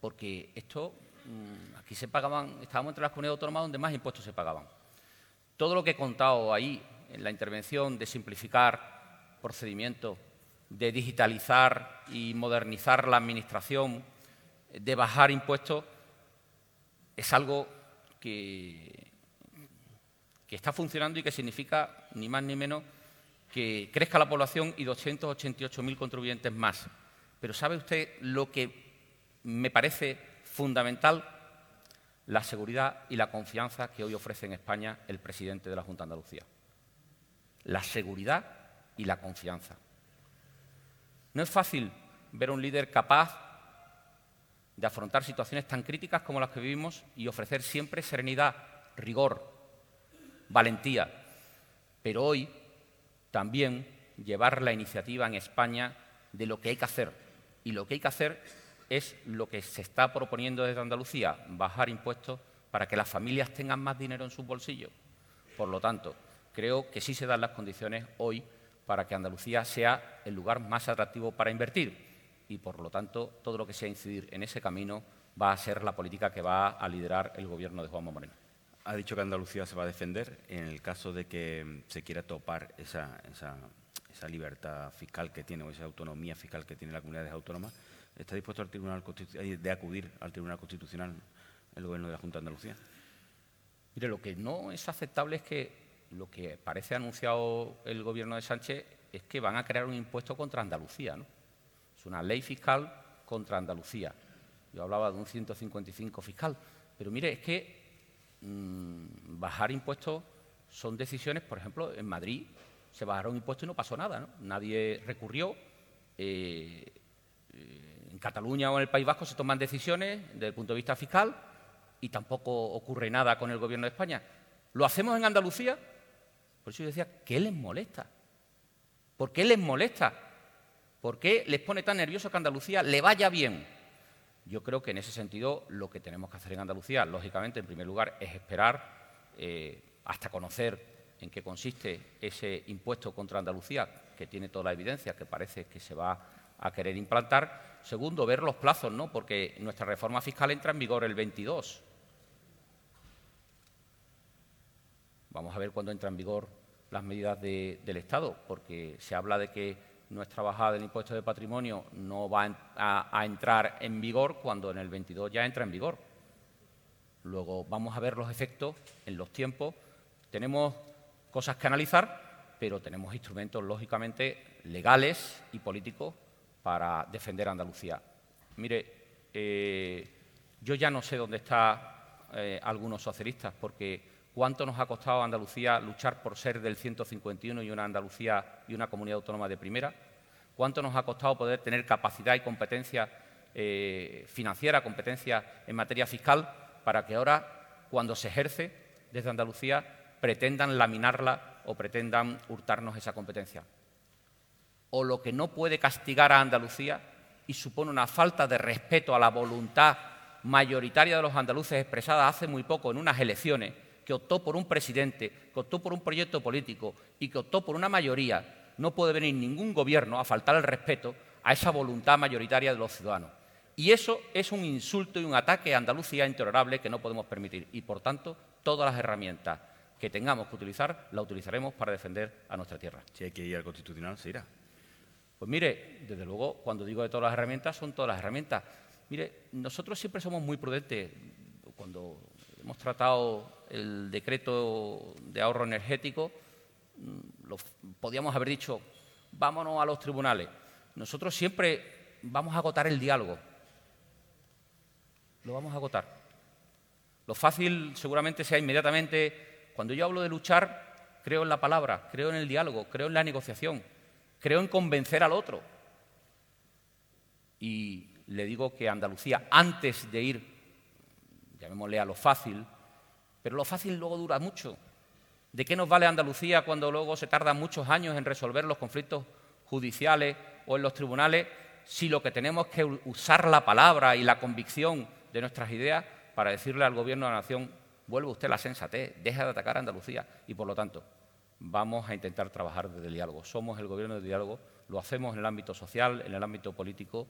porque esto, mm, aquí se pagaban, estábamos entre las comunidades autónomas donde más impuestos se pagaban. Todo lo que he contado ahí en la intervención de simplificar procedimientos, de digitalizar y modernizar la Administración, de bajar impuestos, es algo que, que está funcionando y que significa ni más ni menos que crezca la población y 288.000 contribuyentes más. Pero ¿sabe usted lo que me parece fundamental? La seguridad y la confianza que hoy ofrece en España el presidente de la Junta de Andalucía. La seguridad y la confianza. No es fácil ver a un líder capaz de afrontar situaciones tan críticas como las que vivimos y ofrecer siempre serenidad, rigor, valentía. Pero hoy también llevar la iniciativa en España de lo que hay que hacer. Y lo que hay que hacer es lo que se está proponiendo desde Andalucía, bajar impuestos para que las familias tengan más dinero en sus bolsillos. Por lo tanto, creo que sí se dan las condiciones hoy para que Andalucía sea el lugar más atractivo para invertir y, por lo tanto, todo lo que sea incidir en ese camino va a ser la política que va a liderar el Gobierno de Juanma Moreno. Ha dicho que Andalucía se va a defender en el caso de que se quiera topar esa, libertad fiscal que tiene o esa autonomía fiscal que tiene la comunidad autónomas. ¿Está dispuesto al eh, de acudir al Tribunal Constitucional el Gobierno de la Junta de Andalucía? Mire, lo que no es aceptable es que lo que parece anunciado el Gobierno de Sánchez es que van a crear un impuesto contra Andalucía. ¿no? Es una ley fiscal contra Andalucía. Yo hablaba de un 155 fiscal. Pero mire, es que Mm, bajar impuestos son decisiones, por ejemplo, en Madrid se bajaron impuestos y no pasó nada, nadie recurrió. Eh, en Cataluña o en el País Vasco se toman decisiones desde el punto de vista fiscal y tampoco ocurre nada con el Gobierno de España. ¿Lo hacemos en Andalucía? Por eso yo decía, ¿qué les molesta? ¿Por qué les molesta? ¿Por qué les pone tan nervioso que Andalucía le vaya bien? Yo creo que en ese sentido lo que tenemos que hacer en Andalucía, lógicamente, en primer lugar, es esperar eh, hasta conocer en qué consiste ese impuesto contra Andalucía, que tiene toda la evidencia, que parece que se va a querer implantar. Segundo, ver los plazos, ¿no? porque nuestra reforma fiscal entra en vigor el 22. Vamos a ver cuándo entran en vigor las medidas del Estado, porque se habla de que nuestra bajada del impuesto de patrimonio no va a, entrar en vigor cuando en el 22 ya entra en vigor. Luego vamos a ver los efectos en los tiempos. Tenemos cosas que analizar, pero tenemos instrumentos, lógicamente, legales y políticos para defender Andalucía. Mire, eh, yo ya no sé dónde están eh, algunos socialistas, porque cuánto nos ha costado Andalucía luchar por ser del 151 y una Andalucía y una comunidad autónoma de primera, cuánto nos ha costado poder tener capacidad y competencia eh, financiera, competencia en materia fiscal, para que ahora, cuando se ejerce desde Andalucía, pretendan laminarla o pretendan hurtarnos esa competencia. O lo que no puede castigar a Andalucía y supone una falta de respeto a la voluntad mayoritaria de los andaluces expresada hace muy poco en unas elecciones que optó por un presidente, que optó por un proyecto político y que optó por una mayoría, no puede venir ningún gobierno a faltar el respeto a esa voluntad mayoritaria de los ciudadanos. Y eso es un insulto y un ataque a Andalucía intolerable que no podemos permitir. Y, por tanto, todas las herramientas que tengamos que utilizar, las utilizaremos para defender a nuestra tierra. Si hay que ir al Constitucional, se irá. Pues mire, desde luego, cuando digo de todas las herramientas, son todas las herramientas. Mire, nosotros siempre somos muy prudentes. Cuando hemos tratado el decreto de ahorro energético, mm, podíamos haber dicho, vámonos a los tribunales. Nosotros siempre vamos a agotar el diálogo. Lo vamos a agotar. Lo fácil seguramente sea inmediatamente, cuando yo hablo de luchar, creo en la palabra, creo en el diálogo, creo en la negociación, creo en convencer al otro. Y le digo que Andalucía, antes de ir llamémosle a lo fácil, pero lo fácil luego dura mucho. ¿De qué nos vale Andalucía cuando luego se tardan muchos años en resolver los conflictos judiciales o en los tribunales si lo que tenemos es que usar la palabra y la convicción de nuestras ideas para decirle al Gobierno de la Nación, vuelve usted la sensatez, deja de atacar a Andalucía y por lo tanto vamos a intentar trabajar desde el diálogo. Somos el Gobierno del diálogo, lo hacemos en el ámbito social, en el ámbito político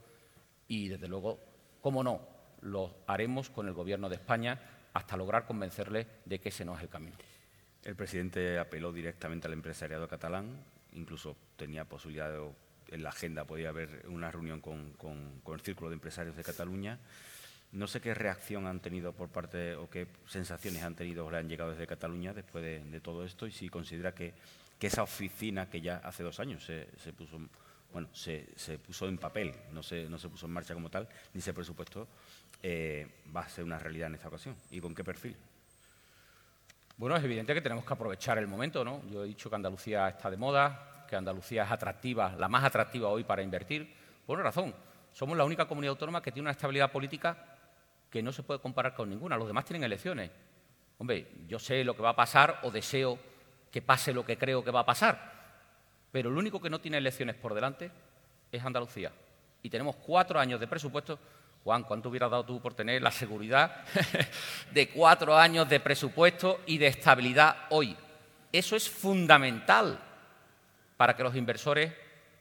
y desde luego, cómo no, lo haremos con el Gobierno de España hasta lograr convencerle de que ese no es el camino. El presidente apeló directamente al empresariado catalán, incluso tenía posibilidad de, en la agenda, podía haber una reunión con, el Círculo de Empresarios de Cataluña. No sé qué reacción han tenido por parte o qué sensaciones han tenido o le han llegado desde Cataluña después de, todo esto y si considera que, esa oficina que ya hace dos años se, puso bueno, se, puso en papel, no se, no se puso en marcha como tal, ni se presupuestó, eh, va a ser una realidad en esta ocasión. ¿Y con qué perfil? Bueno, es evidente que tenemos que aprovechar el momento, ¿no? Yo he dicho que Andalucía está de moda, que Andalucía es atractiva, la más atractiva hoy para invertir. Por una razón, somos la única comunidad autónoma que tiene una estabilidad política que no se puede comparar con ninguna. Los demás tienen elecciones. Hombre, yo sé lo que va a pasar o deseo que pase lo que creo que va a pasar, pero el único que no tiene elecciones por delante es Andalucía. Y tenemos cuatro años de presupuesto. Juan, ¿cuánto hubieras dado tú por tener la seguridad de cuatro años de presupuesto y de estabilidad hoy? Eso es fundamental para que los inversores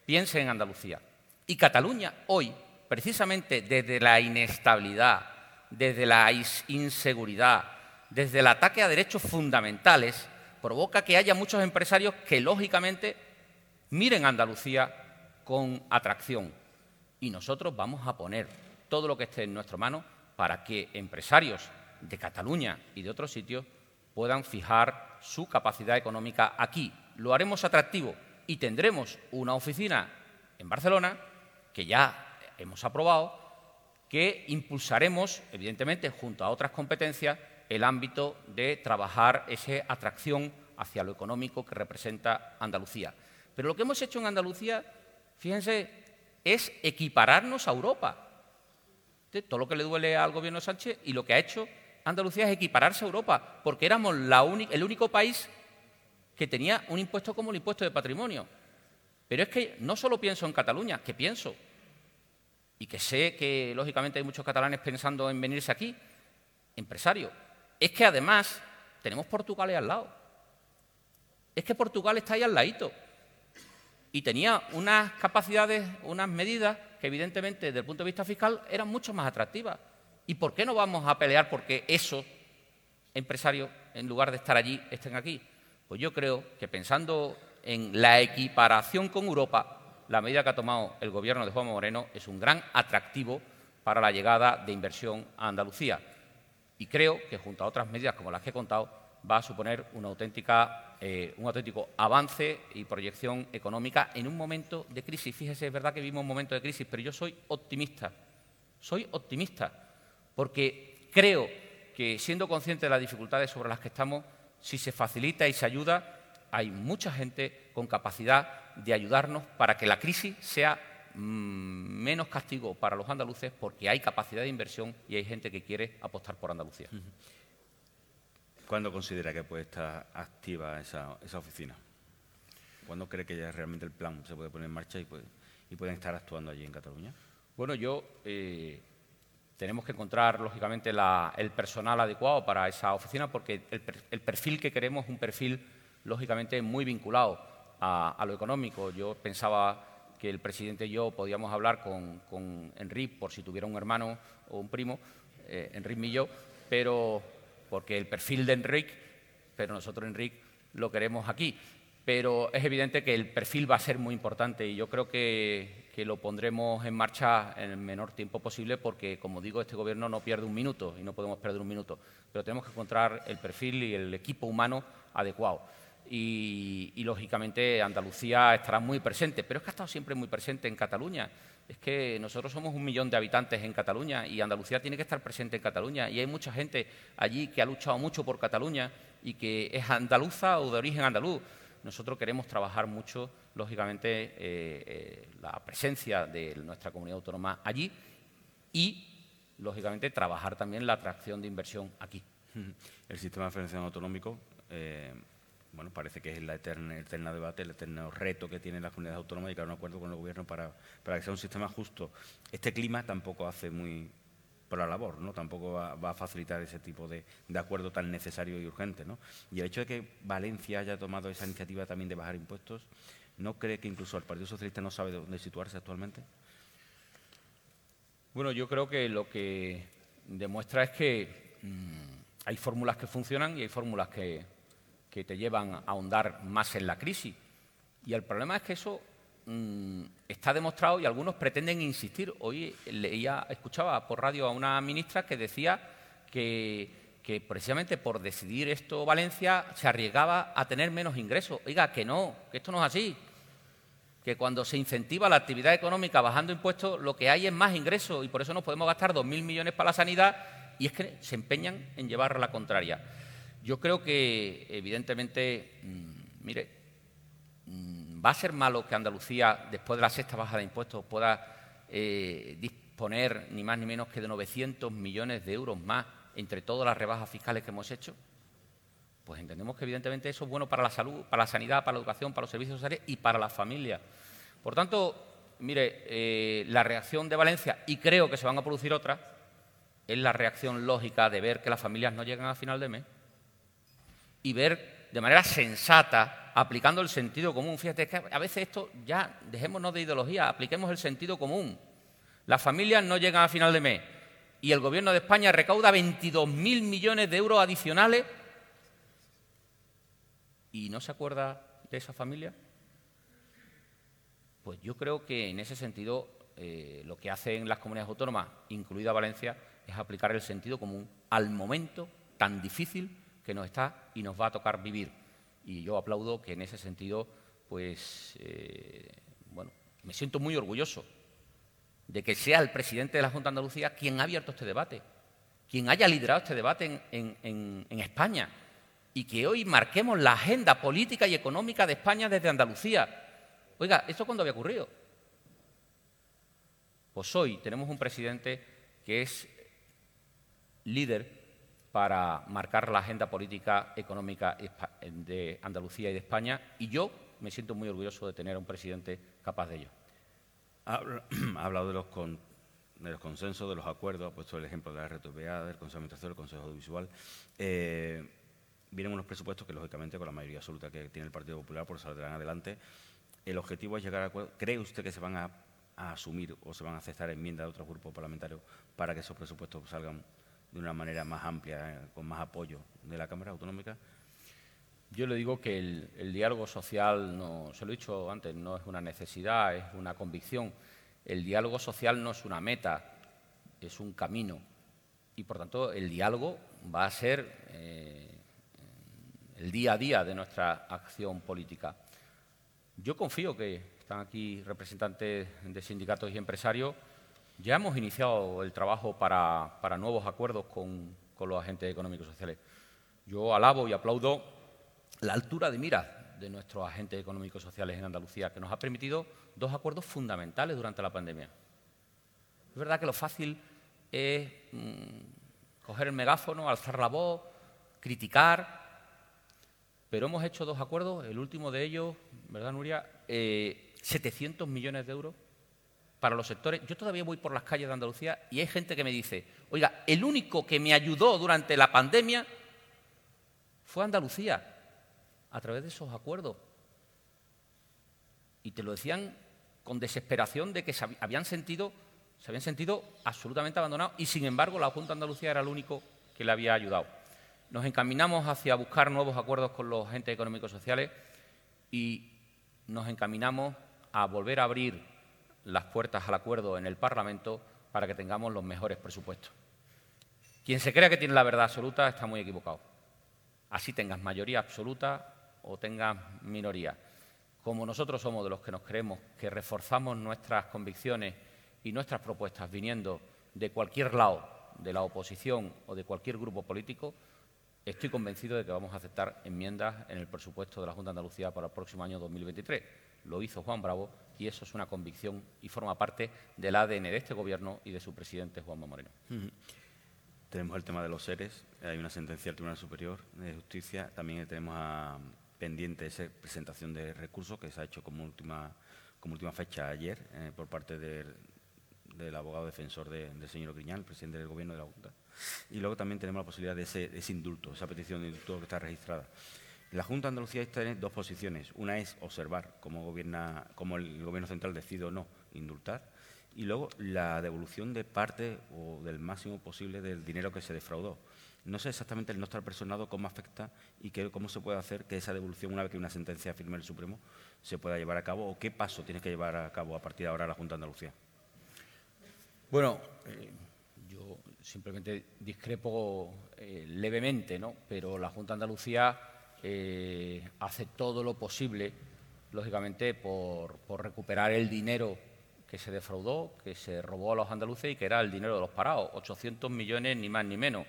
piensen en Andalucía. Y Cataluña hoy, precisamente desde la inestabilidad, desde la inseguridad, desde el ataque a derechos fundamentales, provoca que haya muchos empresarios que, lógicamente, miren a Andalucía con atracción. Y nosotros vamos a poner todo lo que esté en nuestra mano para que empresarios de Cataluña y de otros sitios puedan fijar su capacidad económica aquí. Lo haremos atractivo y tendremos una oficina en Barcelona que ya hemos aprobado que impulsaremos, evidentemente, junto a otras competencias, el ámbito de trabajar esa atracción hacia lo económico que representa Andalucía. Pero lo que hemos hecho en Andalucía, fíjense, es equipararnos a Europa. Todo lo que le duele al gobierno de Sánchez y lo que ha hecho Andalucía es equipararse a Europa, porque éramos el único país que tenía un impuesto como el impuesto de patrimonio. Pero es que no solo pienso en Cataluña, que pienso y que sé que lógicamente hay muchos catalanes pensando en venirse aquí, empresarios, es que además tenemos Portugal ahí al lado. Es que Portugal está ahí al ladito. Y tenía unas capacidades, unas medidas que evidentemente desde el punto de vista fiscal eran mucho más atractivas. ¿Y por qué no vamos a pelear porque esos empresarios, en lugar de estar allí, estén aquí? Pues yo creo que pensando en la equiparación con Europa, la medida que ha tomado el Gobierno de Juan Moreno es un gran atractivo para la llegada de inversión a Andalucía. Y creo que, junto a otras medidas como las que he contado, va a suponer una auténtica, eh, un auténtico avance y proyección económica en un momento de crisis. Fíjese, es verdad que vivimos un momento de crisis, pero yo soy optimista. Soy optimista porque creo que, siendo consciente de las dificultades sobre las que estamos, si se facilita y se ayuda, hay mucha gente con capacidad de ayudarnos para que la crisis sea mm, menos castigo para los andaluces porque hay capacidad de inversión y hay gente que quiere apostar por Andalucía. ¿Cuándo considera que puede estar activa esa, oficina? ¿Cuándo cree que ya realmente el plan se puede poner en marcha y, pueden estar actuando allí en Cataluña? Bueno, yo eh, tenemos que encontrar, lógicamente, el personal adecuado para esa oficina porque el, el perfil que queremos es un perfil, lógicamente, muy vinculado a, lo económico. Yo pensaba que el presidente y yo podíamos hablar con, con por si tuviera un hermano o un primo, eh, y yo, pero porque el perfil de Enrique, pero nosotros Enrique lo queremos aquí. Pero es evidente que el perfil va a ser muy importante y yo creo que, que, lo pondremos en marcha en el menor tiempo posible porque, como digo, este Gobierno no pierde un minuto y no podemos perder un minuto. Pero tenemos que encontrar el perfil y el equipo humano adecuado y, lógicamente Andalucía estará muy presente, pero es que ha estado siempre muy presente en Cataluña. Es que nosotros somos un millón de habitantes en Cataluña y Andalucía tiene que estar presente en Cataluña y hay mucha gente allí que ha luchado mucho por Cataluña y que es andaluza o de origen andaluz. Nosotros queremos trabajar mucho, lógicamente, eh, eh, la presencia de nuestra comunidad autónoma allí y, lógicamente, trabajar también la atracción de inversión aquí. El sistema de financiación autonómico eh, bueno, parece que es eterna, eterna debate, el eterno reto que tienen las comunidades autónomas y llegar a un acuerdo con el gobierno para, para, que sea un sistema justo. Este clima tampoco hace muy por la labor, ¿no? Tampoco va, a facilitar ese tipo de, de, acuerdo tan necesario y urgente, ¿no? Y el hecho de que Valencia haya tomado esa iniciativa también de bajar impuestos, ¿no cree que incluso el Partido Socialista no sabe dónde situarse actualmente? Bueno, yo creo que lo que demuestra es que mm, hay fórmulas que funcionan y hay fórmulas que, que te llevan a ahondar más en la crisis. Y el problema es que eso mm, está demostrado y algunos pretenden insistir. Hoy leía, escuchaba por radio a una ministra que decía que, precisamente por decidir esto Valencia se arriesgaba a tener menos ingresos. Oiga, que no, que esto no es así. Que cuando se incentiva la actividad económica bajando impuestos, lo que hay es más ingresos y por eso nos podemos gastar 2.000 millones para la sanidad y es que se empeñan en llevar la contraria. Yo creo que, evidentemente, mm, mire, mm, va a ser malo que Andalucía, después de la sexta baja de impuestos, pueda eh, disponer ni más ni menos que de 900 millones de euros más entre todas las rebajas fiscales que hemos hecho. Pues entendemos que, evidentemente, eso es bueno para la salud, para la sanidad, para la educación, para los servicios sociales y para las familias. Por tanto, mire, eh, la reacción de Valencia, y creo que se van a producir otras, es la reacción lógica de ver que las familias no llegan a final de mes y ver de manera sensata, aplicando el sentido común. Fíjate que a veces esto ya, dejémonos de ideología, apliquemos el sentido común. Las familias no llegan a final de mes y el Gobierno de España recauda 22.000 millones de euros adicionales y no se acuerda de esa familia. Pues yo creo que en ese sentido eh, lo que hacen las comunidades autónomas, incluida Valencia, es aplicar el sentido común al momento tan difícil que nos está y nos va a tocar vivir. Y yo aplaudo que en ese sentido, pues, eh, bueno, me siento muy orgulloso de que sea el presidente de la Junta de Andalucía quien ha abierto este debate, quien haya liderado este debate en, en España y que hoy marquemos la agenda política y económica de España desde Andalucía. Oiga, ¿esto cuándo había ocurrido? Pues hoy tenemos un presidente que es líder para marcar la agenda política económica de Andalucía y de España y yo me siento muy orgulloso de tener a un presidente capaz de ello. Ha, hablado de los, de los consensos, de los acuerdos, ha puesto el ejemplo de la RTVA, del Consejo de Administración, del Consejo Audiovisual. Eh, vienen unos presupuestos que, lógicamente, con la mayoría absoluta que tiene el Partido Popular, por saldrán adelante. El objetivo es llegar a acuerdos. ¿Cree usted que se van a asumir o se van a aceptar enmiendas de otros grupos parlamentarios para que esos presupuestos salgan de una manera más amplia, con más apoyo de la Cámara Autonómica? Yo le digo que el, diálogo social, no, se lo he dicho antes, no es una necesidad, es una convicción. El diálogo social no es una meta, es un camino. Y, por tanto, el diálogo va a ser eh, el día a día de nuestra acción política. Yo confío que están aquí representantes de sindicatos y empresarios ya hemos iniciado el trabajo para, nuevos acuerdos con, los agentes económicos sociales. Yo alabo y aplaudo la altura de miras de nuestros agentes económicos sociales en Andalucía, que nos ha permitido dos acuerdos fundamentales durante la pandemia. Es verdad que lo fácil es mm, coger el megáfono, alzar la voz, criticar, pero hemos hecho dos acuerdos, el último de ellos, ¿verdad, Nuria? 700 eh, millones de euros para los sectores. Yo todavía voy por las calles de Andalucía y hay gente que me dice, oiga, el único que me ayudó durante la pandemia fue Andalucía, a través de esos acuerdos. Y te lo decían con desesperación de que se habían sentido, se habían sentido absolutamente abandonados y sin embargo la Junta de Andalucía era el único que le había ayudado. Nos encaminamos hacia buscar nuevos acuerdos con los agentes económicos sociales y nos encaminamos a volver a abrir las puertas al acuerdo en el Parlamento para que tengamos los mejores presupuestos. Quien se crea que tiene la verdad absoluta está muy equivocado. Así tengas mayoría absoluta o tengas minoría. Como nosotros somos de los que nos creemos que reforzamos nuestras convicciones y nuestras propuestas viniendo de cualquier lado de la oposición o de cualquier grupo político, estoy convencido de que vamos a aceptar enmiendas en el presupuesto de la Junta de Andalucía para el próximo año 2023. Lo hizo Juan Bravo y eso es una convicción y forma parte del ADN de este Gobierno y de su presidente, Juanma Moreno. Tenemos el tema de los seres, hay una sentencia del Tribunal Superior de Justicia, también tenemos pendiente esa presentación de recursos que se ha hecho como última, como última fecha ayer eh, por parte del, abogado defensor del señor Griñán, el presidente del Gobierno de la Junta. Y luego también tenemos la posibilidad de de ese indulto, esa petición de indulto que está registrada. La Junta Andalucía tiene dos posiciones. Una es observar cómo, gobierna, cómo el Gobierno central decide o no indultar. Y luego la devolución de parte o del máximo posible del dinero que se defraudó. No sé exactamente el no estar personado cómo afecta y cómo se puede hacer que esa devolución, una vez que una sentencia firme el Supremo, se pueda llevar a cabo o qué paso tiene que llevar a cabo a partir de ahora la Junta de Andalucía. Bueno, eh, yo simplemente discrepo eh, levemente, ¿no? pero la Junta Andalucía eh, hace todo lo posible, lógicamente, por, por recuperar el dinero que se defraudó, que se robó a los andaluces y que era el dinero de los parados, 800 millones ni más ni menos.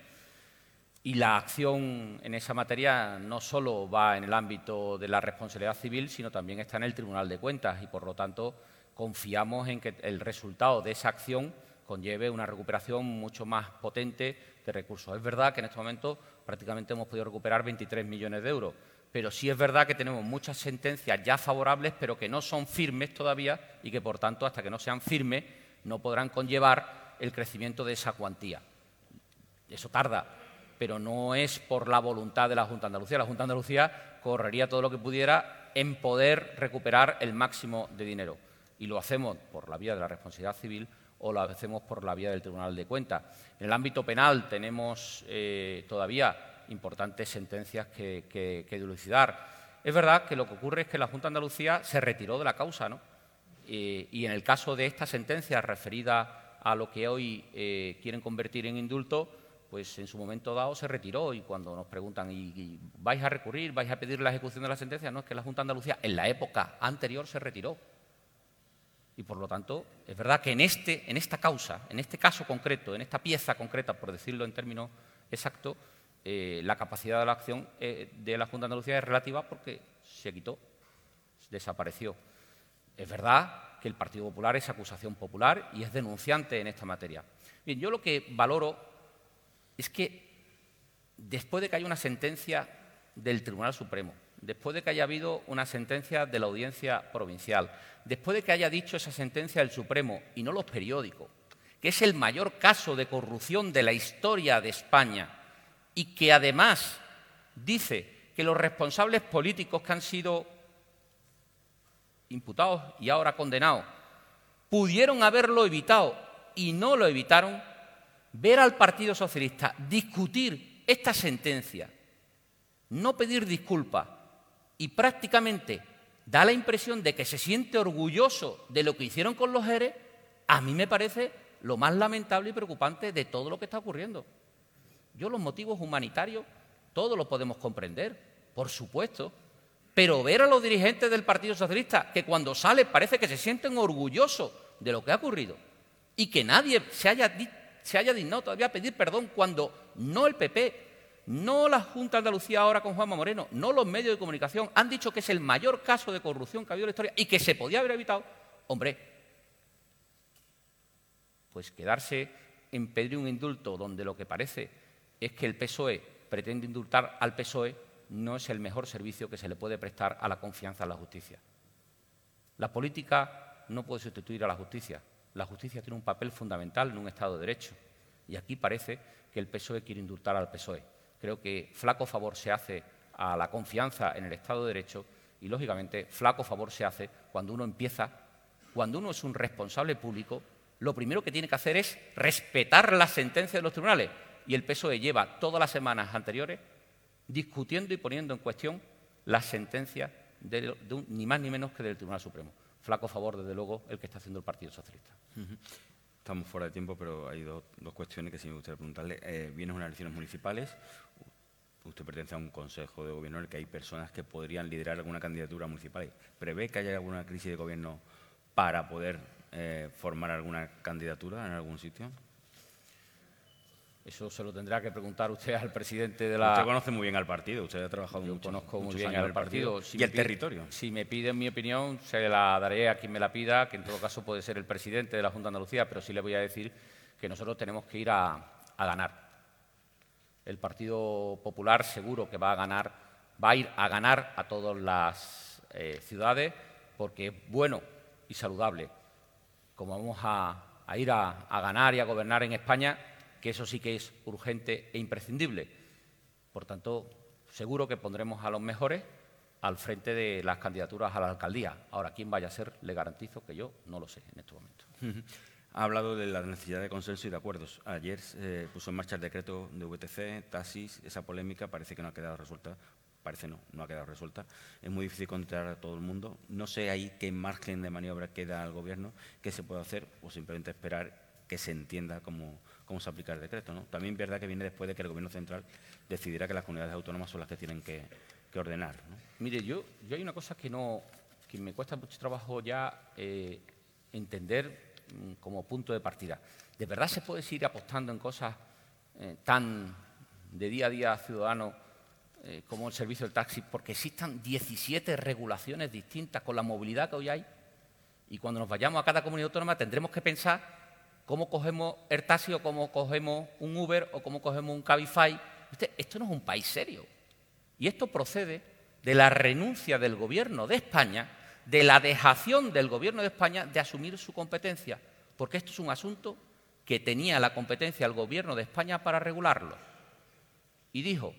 Y la acción en esa materia no solo va en el ámbito de la responsabilidad civil, sino también está en el Tribunal de Cuentas y, por lo tanto, confiamos en que el resultado de esa acción conlleve una recuperación mucho más potente recursos. Es verdad que en este momento prácticamente hemos podido recuperar 23 millones de euros, pero sí es verdad que tenemos muchas sentencias ya favorables, pero que no son firmes todavía y que, por tanto, hasta que no sean firmes, no podrán conllevar el crecimiento de esa cuantía. Eso tarda, pero no es por la voluntad de la Junta de Andalucía. La Junta de Andalucía correría todo lo que pudiera en poder recuperar el máximo de dinero. Y lo hacemos por la vía de la responsabilidad civil o lo hacemos por la vía del Tribunal de Cuentas. En el ámbito penal tenemos eh, todavía importantes sentencias que, que, dilucidar. Es verdad que lo que ocurre es que la Junta de Andalucía se retiró de la causa, ¿no? y en el caso de esta sentencia referida a lo que hoy eh, quieren convertir en indulto, pues en su momento dado se retiró y cuando nos preguntan, ¿y, vais a recurrir, vais a pedir la ejecución de la sentencia? No, es que la Junta de Andalucía en la época anterior se retiró. Y por lo tanto, es verdad que en, este, en esta causa, en este caso concreto, en esta pieza concreta, por decirlo en términos exactos, eh, la capacidad de la acción eh, de la Junta de Andalucía es relativa porque se quitó, desapareció. Es verdad que el Partido Popular es acusación popular y es denunciante en esta materia. Bien, yo lo que valoro es que después de que haya una sentencia del Tribunal Supremo, después de que haya habido una sentencia de la Audiencia Provincial, después de que haya dicho esa sentencia del Supremo y no los periódicos, que es el mayor caso de corrupción de la historia de España y que además dice que los responsables políticos que han sido imputados y ahora condenados pudieron haberlo evitado y no lo evitaron, ver al Partido Socialista discutir esta sentencia, no pedir disculpas y prácticamente da la impresión de que se siente orgulloso de lo que hicieron con los ERE, a mí me parece lo más lamentable y preocupante de todo lo que está ocurriendo. Yo los motivos humanitarios, todos los podemos comprender, por supuesto, pero ver a los dirigentes del Partido Socialista que cuando sale parece que se sienten orgullosos de lo que ha ocurrido y que nadie se haya se haya dignado todavía a pedir perdón cuando no el PP, no la Junta de Andalucía ahora con Juanma Moreno, no los medios de comunicación han dicho que es el mayor caso de corrupción que ha habido en la historia y que se podía haber evitado, hombre, pues quedarse en pedir un indulto donde lo que parece es que el PSOE pretende indultar al PSOE no es el mejor servicio que se le puede prestar a la confianza en la justicia. La política no puede sustituir a la justicia la justicia tiene un papel fundamental en un Estado de Derecho. Y aquí parece que el PSOE quiere indultar al PSOE. Creo que flaco favor se hace a la confianza en el Estado de Derecho y, lógicamente, flaco favor se hace cuando uno empieza, cuando uno es un responsable público, lo primero que tiene que hacer es respetar las sentencias de los tribunales. Y el PSOE lleva todas las semanas anteriores discutiendo y poniendo en cuestión las sentencias de, ni más ni menos que del Tribunal Supremo flaco favor, desde luego, el que está haciendo el Partido Socialista. Estamos fuera de tiempo, pero hay dos, cuestiones que sí me gustaría preguntarle. Eh, vienen unas elecciones municipales. Usted pertenece a un consejo de gobierno en el que hay personas que podrían liderar alguna candidatura municipal. ¿Prevé que haya alguna crisis de gobierno para poder eh, formar alguna candidatura en algún sitio? Eso se lo tendrá que preguntar usted al presidente de la... Usted conoce muy bien al partido, usted ha trabajado Yo mucho, conozco muy bien al partido. y el territorio. Si me piden mi opinión, se la daré a quien me la pida, que en todo caso puede ser el presidente de la Junta de Andalucía, pero sí le voy a decir que nosotros tenemos que ir a, ganar. El Partido Popular seguro que va a ganar, va a ir a ganar a todas las eh, ciudades, porque es bueno y saludable. Como vamos a, ir a ganar y a gobernar en España, que eso sí que es urgente e imprescindible. Por tanto, seguro que pondremos a los mejores al frente de las candidaturas a la alcaldía. Ahora, quién vaya a ser, le garantizo que yo no lo sé en este momento. ha hablado de la necesidad de consenso y de acuerdos. Ayer se puso en marcha el decreto de VTC, taxis, esa polémica parece que no ha quedado resuelta. Parece no, no ha quedado resuelta. Es muy difícil controlar a todo el mundo. No sé ahí qué margen de maniobra queda al Gobierno, qué se puede hacer o simplemente esperar que se entienda cómo, cómo se aplica el decreto. ¿no? También es verdad que viene después de que el Gobierno central decidiera que las comunidades autónomas son las que tienen que, ordenar. Mire, yo, yo hay una cosa que, no, que me cuesta mucho trabajo ya eh, entender como punto de partida. ¿De verdad se puede seguir apostando en cosas eh, tan de día a día ciudadano eh, como el servicio del taxi porque existan 17 regulaciones distintas con la movilidad que hoy hay? Y cuando nos vayamos a cada comunidad autónoma tendremos que pensar cómo cogemos el taxi o cómo cogemos un Uber o cómo cogemos un Cabify. Esto no es un país serio. Y esto procede de la renuncia del Gobierno de España de la dejación del Gobierno de España de asumir su competencia, porque esto es un asunto que tenía la competencia el Gobierno de España para regularlo. Y dijo,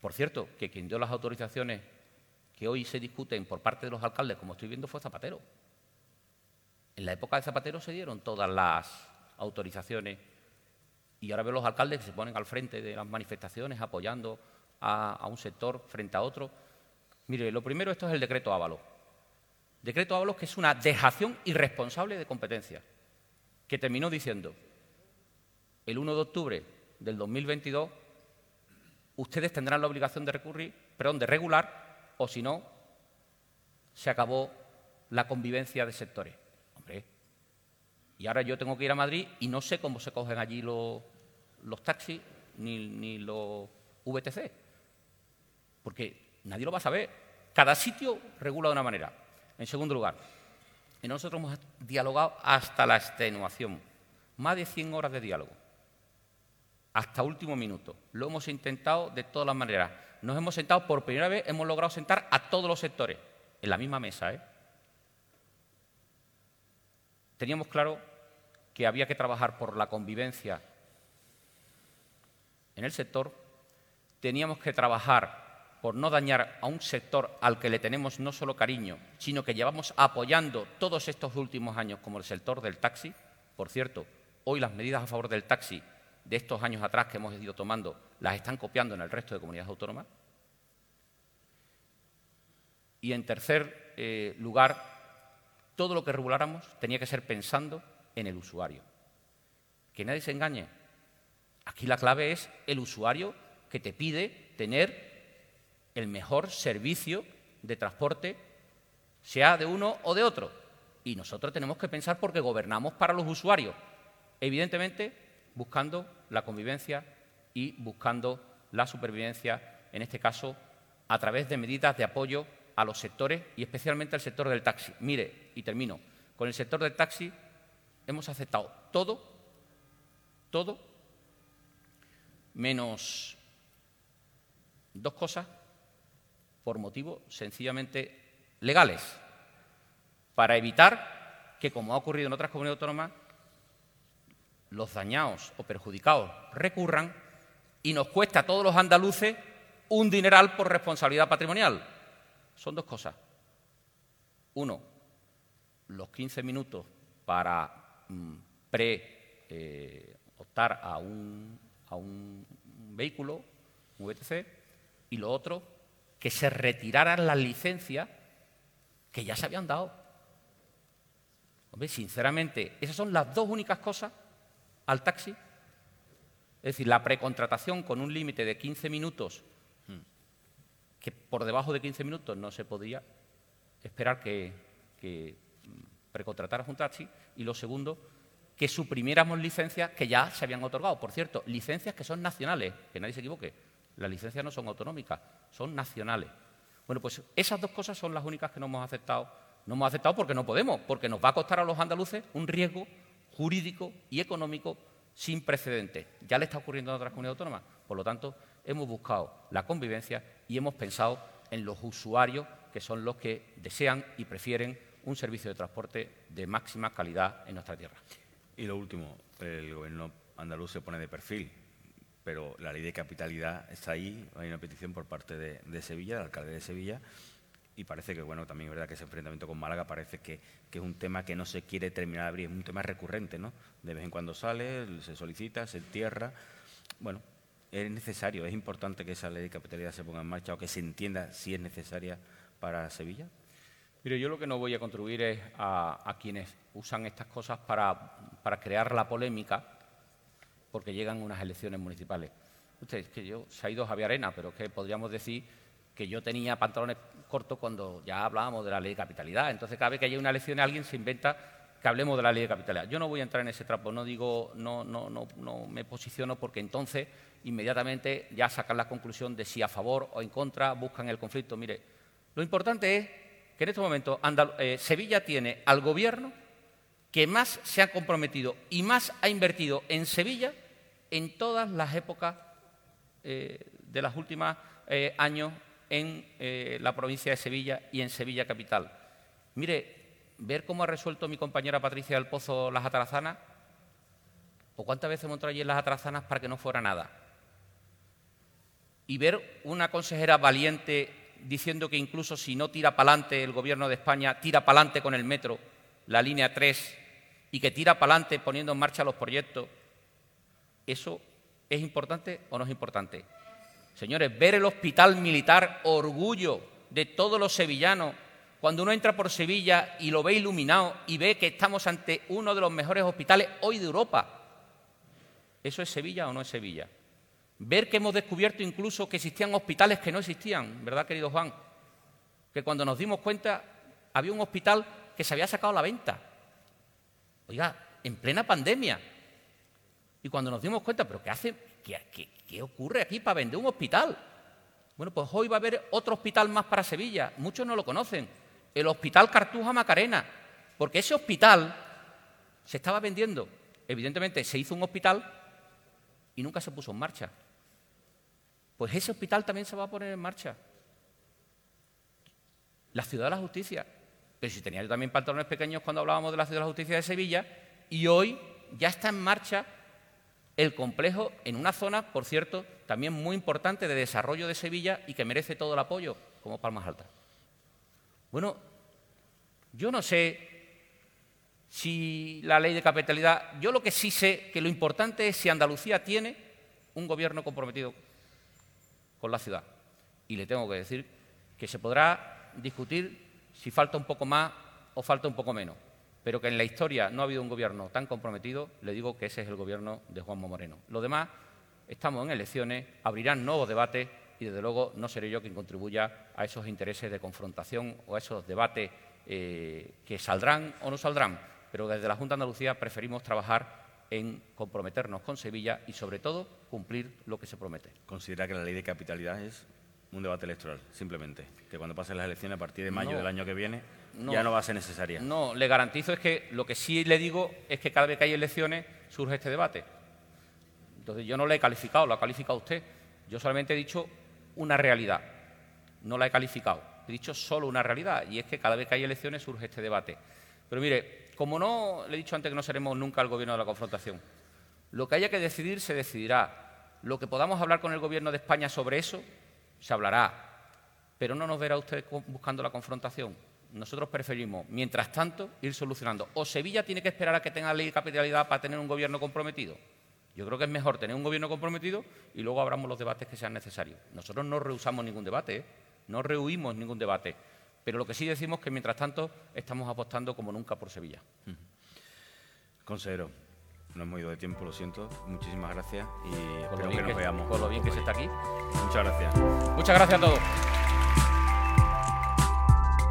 por cierto, que quien dio las autorizaciones que hoy se discuten por parte de los alcaldes, como estoy viendo, fue Zapatero. En la época de Zapatero se dieron todas las autorizaciones y ahora veo los alcaldes que se ponen al frente de las manifestaciones apoyando a, a un sector frente a otro. Mire, lo primero, esto es el decreto Ávalo. Decreto Ábalos que es una dejación irresponsable de competencia, que terminó diciendo, el 1 de octubre del 2022, ustedes tendrán la obligación de recurrir, perdón, de regular, o si no, se acabó la convivencia de sectores. Hombre, y ahora yo tengo que ir a Madrid y no sé cómo se cogen allí los, taxis ni, ni los VTC, porque Nadie lo va a saber. Cada sitio regula de una manera. En segundo lugar, nosotros hemos dialogado hasta la extenuación. Más de 100 horas de diálogo. Hasta último minuto. Lo hemos intentado de todas las maneras. Nos hemos sentado por primera vez, hemos logrado sentar a todos los sectores en la misma mesa. ¿eh? Teníamos claro que había que trabajar por la convivencia en el sector, teníamos que trabajar por no dañar a un sector al que le tenemos no solo cariño, sino que llevamos apoyando todos estos últimos años como el sector del taxi. Por cierto, hoy las medidas a favor del taxi de estos años atrás que hemos ido tomando las están copiando en el resto de comunidades autónomas. Y en tercer eh, lugar, todo lo que reguláramos tenía que ser pensando en el usuario. Que nadie se engañe. Aquí la clave es el usuario que te pide tener el mejor servicio de transporte, sea de uno o de otro. Y nosotros tenemos que pensar porque gobernamos para los usuarios, evidentemente buscando la convivencia y buscando la supervivencia, en este caso, a través de medidas de apoyo a los sectores y especialmente al sector del taxi. Mire, y termino, con el sector del taxi hemos aceptado todo, todo, menos dos cosas por motivos sencillamente legales, para evitar que, como ha ocurrido en otras comunidades autónomas, los dañados o perjudicados recurran y nos cuesta a todos los andaluces un dineral por responsabilidad patrimonial. Son dos cosas. Uno, los 15 minutos para mm, pre-optar eh, a, un, a un vehículo, un VTC, y lo otro, que se retiraran las licencias que ya se habían dado. Hombre, sinceramente, esas son las dos únicas cosas al taxi. Es decir, la precontratación con un límite de 15 minutos, que por debajo de 15 minutos no se podía esperar que, que precontrataras un taxi. Y lo segundo, que suprimiéramos licencias que ya se habían otorgado. Por cierto, licencias que son nacionales, que nadie se equivoque. Las licencias no son autonómicas, son nacionales. Bueno, pues esas dos cosas son las únicas que no hemos aceptado. No hemos aceptado porque no podemos, porque nos va a costar a los andaluces un riesgo jurídico y económico sin precedentes. Ya le está ocurriendo en otras comunidades autónomas. Por lo tanto, hemos buscado la convivencia y hemos pensado en los usuarios que son los que desean y prefieren un servicio de transporte de máxima calidad en nuestra tierra. Y lo último, el Gobierno andaluz se pone de perfil pero la ley de capitalidad está ahí. Hay una petición por parte de, Sevilla, del alcalde de Sevilla, y parece que, bueno, también es verdad que ese enfrentamiento con Málaga parece que, es un tema que no se quiere terminar de abrir, es un tema recurrente, ¿no? De vez en cuando sale, se solicita, se entierra. Bueno, es necesario, es importante que esa ley de capitalidad se ponga en marcha o que se entienda si es necesaria para Sevilla. Mire, yo lo que no voy a contribuir es a, quienes usan estas cosas para, para, crear la polémica porque llegan unas elecciones municipales. Usted, es que yo, se ha ido Javier Arena, pero es que podríamos decir que yo tenía pantalones cortos cuando ya hablábamos de la ley de capitalidad. Entonces, cada vez que hay una elección, alguien se inventa que hablemos de la ley de capitalidad. Yo no voy a entrar en ese trapo, no digo, no, no, no, no me posiciono porque entonces inmediatamente ya sacan la conclusión de si a favor o en contra buscan el conflicto. Mire, lo importante es que en este momento eh, Sevilla tiene al gobierno que más se ha comprometido y más ha invertido en Sevilla en todas las épocas eh, de los últimos eh, años en la provincia de Sevilla y en Sevilla capital. Mire, ver cómo ha resuelto mi compañera Patricia del Pozo las atarazanas, o cuántas veces hemos allí en las atarazanas para que no fuera nada. Y ver una consejera valiente diciendo que incluso si no tira para adelante el Gobierno de España, tira para adelante con el metro, la línea 3, y que tira para adelante poniendo en marcha los proyectos, ¿eso es importante o no es importante? Señores, ver el hospital militar, orgullo de todos los sevillanos, cuando uno entra por Sevilla y lo ve iluminado y ve que estamos ante uno de los mejores hospitales hoy de Europa, ¿eso es Sevilla o no es Sevilla? Ver que hemos descubierto incluso que existían hospitales que no existían, ¿verdad, querido Juan? Que cuando nos dimos cuenta había un hospital que se había sacado a la venta. Oiga, en plena pandemia. Y cuando nos dimos cuenta, ¿pero qué hace? ¿Qué, ocurre aquí para vender un hospital? Bueno, pues hoy va a haber otro hospital más para Sevilla. Muchos no lo conocen. El Hospital Cartuja Macarena. Porque ese hospital se estaba vendiendo. Evidentemente se hizo un hospital y nunca se puso en marcha. Pues ese hospital también se va a poner en marcha. La Ciudad de la Justicia. Pero si tenía yo también pantalones pequeños cuando hablábamos de la Ciudad de la Justicia de Sevilla, y hoy ya está en marcha el complejo en una zona, por cierto, también muy importante de desarrollo de Sevilla y que merece todo el apoyo, como Palmas Altas. Bueno, yo no sé si la ley de capitalidad, yo lo que sí sé que lo importante es si Andalucía tiene un gobierno comprometido con la ciudad. Y le tengo que decir que se podrá discutir si falta un poco más o falta un poco menos, pero que en la historia no ha habido un gobierno tan comprometido, le digo que ese es el gobierno de Juanmo Moreno. Lo demás, estamos en elecciones, abrirán nuevos debates y desde luego no seré yo quien contribuya a esos intereses de confrontación o a esos debates eh, que saldrán o no saldrán, pero desde la Junta de Andalucía preferimos trabajar en comprometernos con Sevilla y, sobre todo, cumplir lo que se promete. Considera que la ley de capitalidad es un debate electoral, simplemente. Que cuando pasen las elecciones a partir de mayo del año que viene ya no va a ser necesaria. No, le garantizo es que lo que sí le digo es que cada vez que hay elecciones surge este debate. Entonces yo no le he calificado, lo ha calificado usted. Yo solamente he dicho una realidad, no la he calificado. He dicho solo una realidad y es que cada vez que hay elecciones surge este debate. Pero mire, como no, le he dicho antes que no seremos nunca el gobierno de la confrontación, lo que haya que decidir se decidirá. Lo que podamos hablar con el gobierno de España sobre eso, se hablará. Pero no nos verá usted buscando la confrontación. Nosotros preferimos, mientras tanto, ir solucionando. O Sevilla tiene que esperar a que tenga ley de capitalidad para tener un gobierno comprometido. Yo creo que es mejor tener un gobierno comprometido y luego abramos los debates que sean necesarios. Nosotros no rehusamos ningún debate, ¿eh? no rehuimos ningún debate. Pero lo que sí decimos es que, mientras tanto, estamos apostando como nunca por Sevilla. Consejero, no hemos ido de tiempo, lo siento. Muchísimas gracias y espero que nos veamos. Por lo bien que se está aquí. Muchas gracias. Muchas gracias a todos.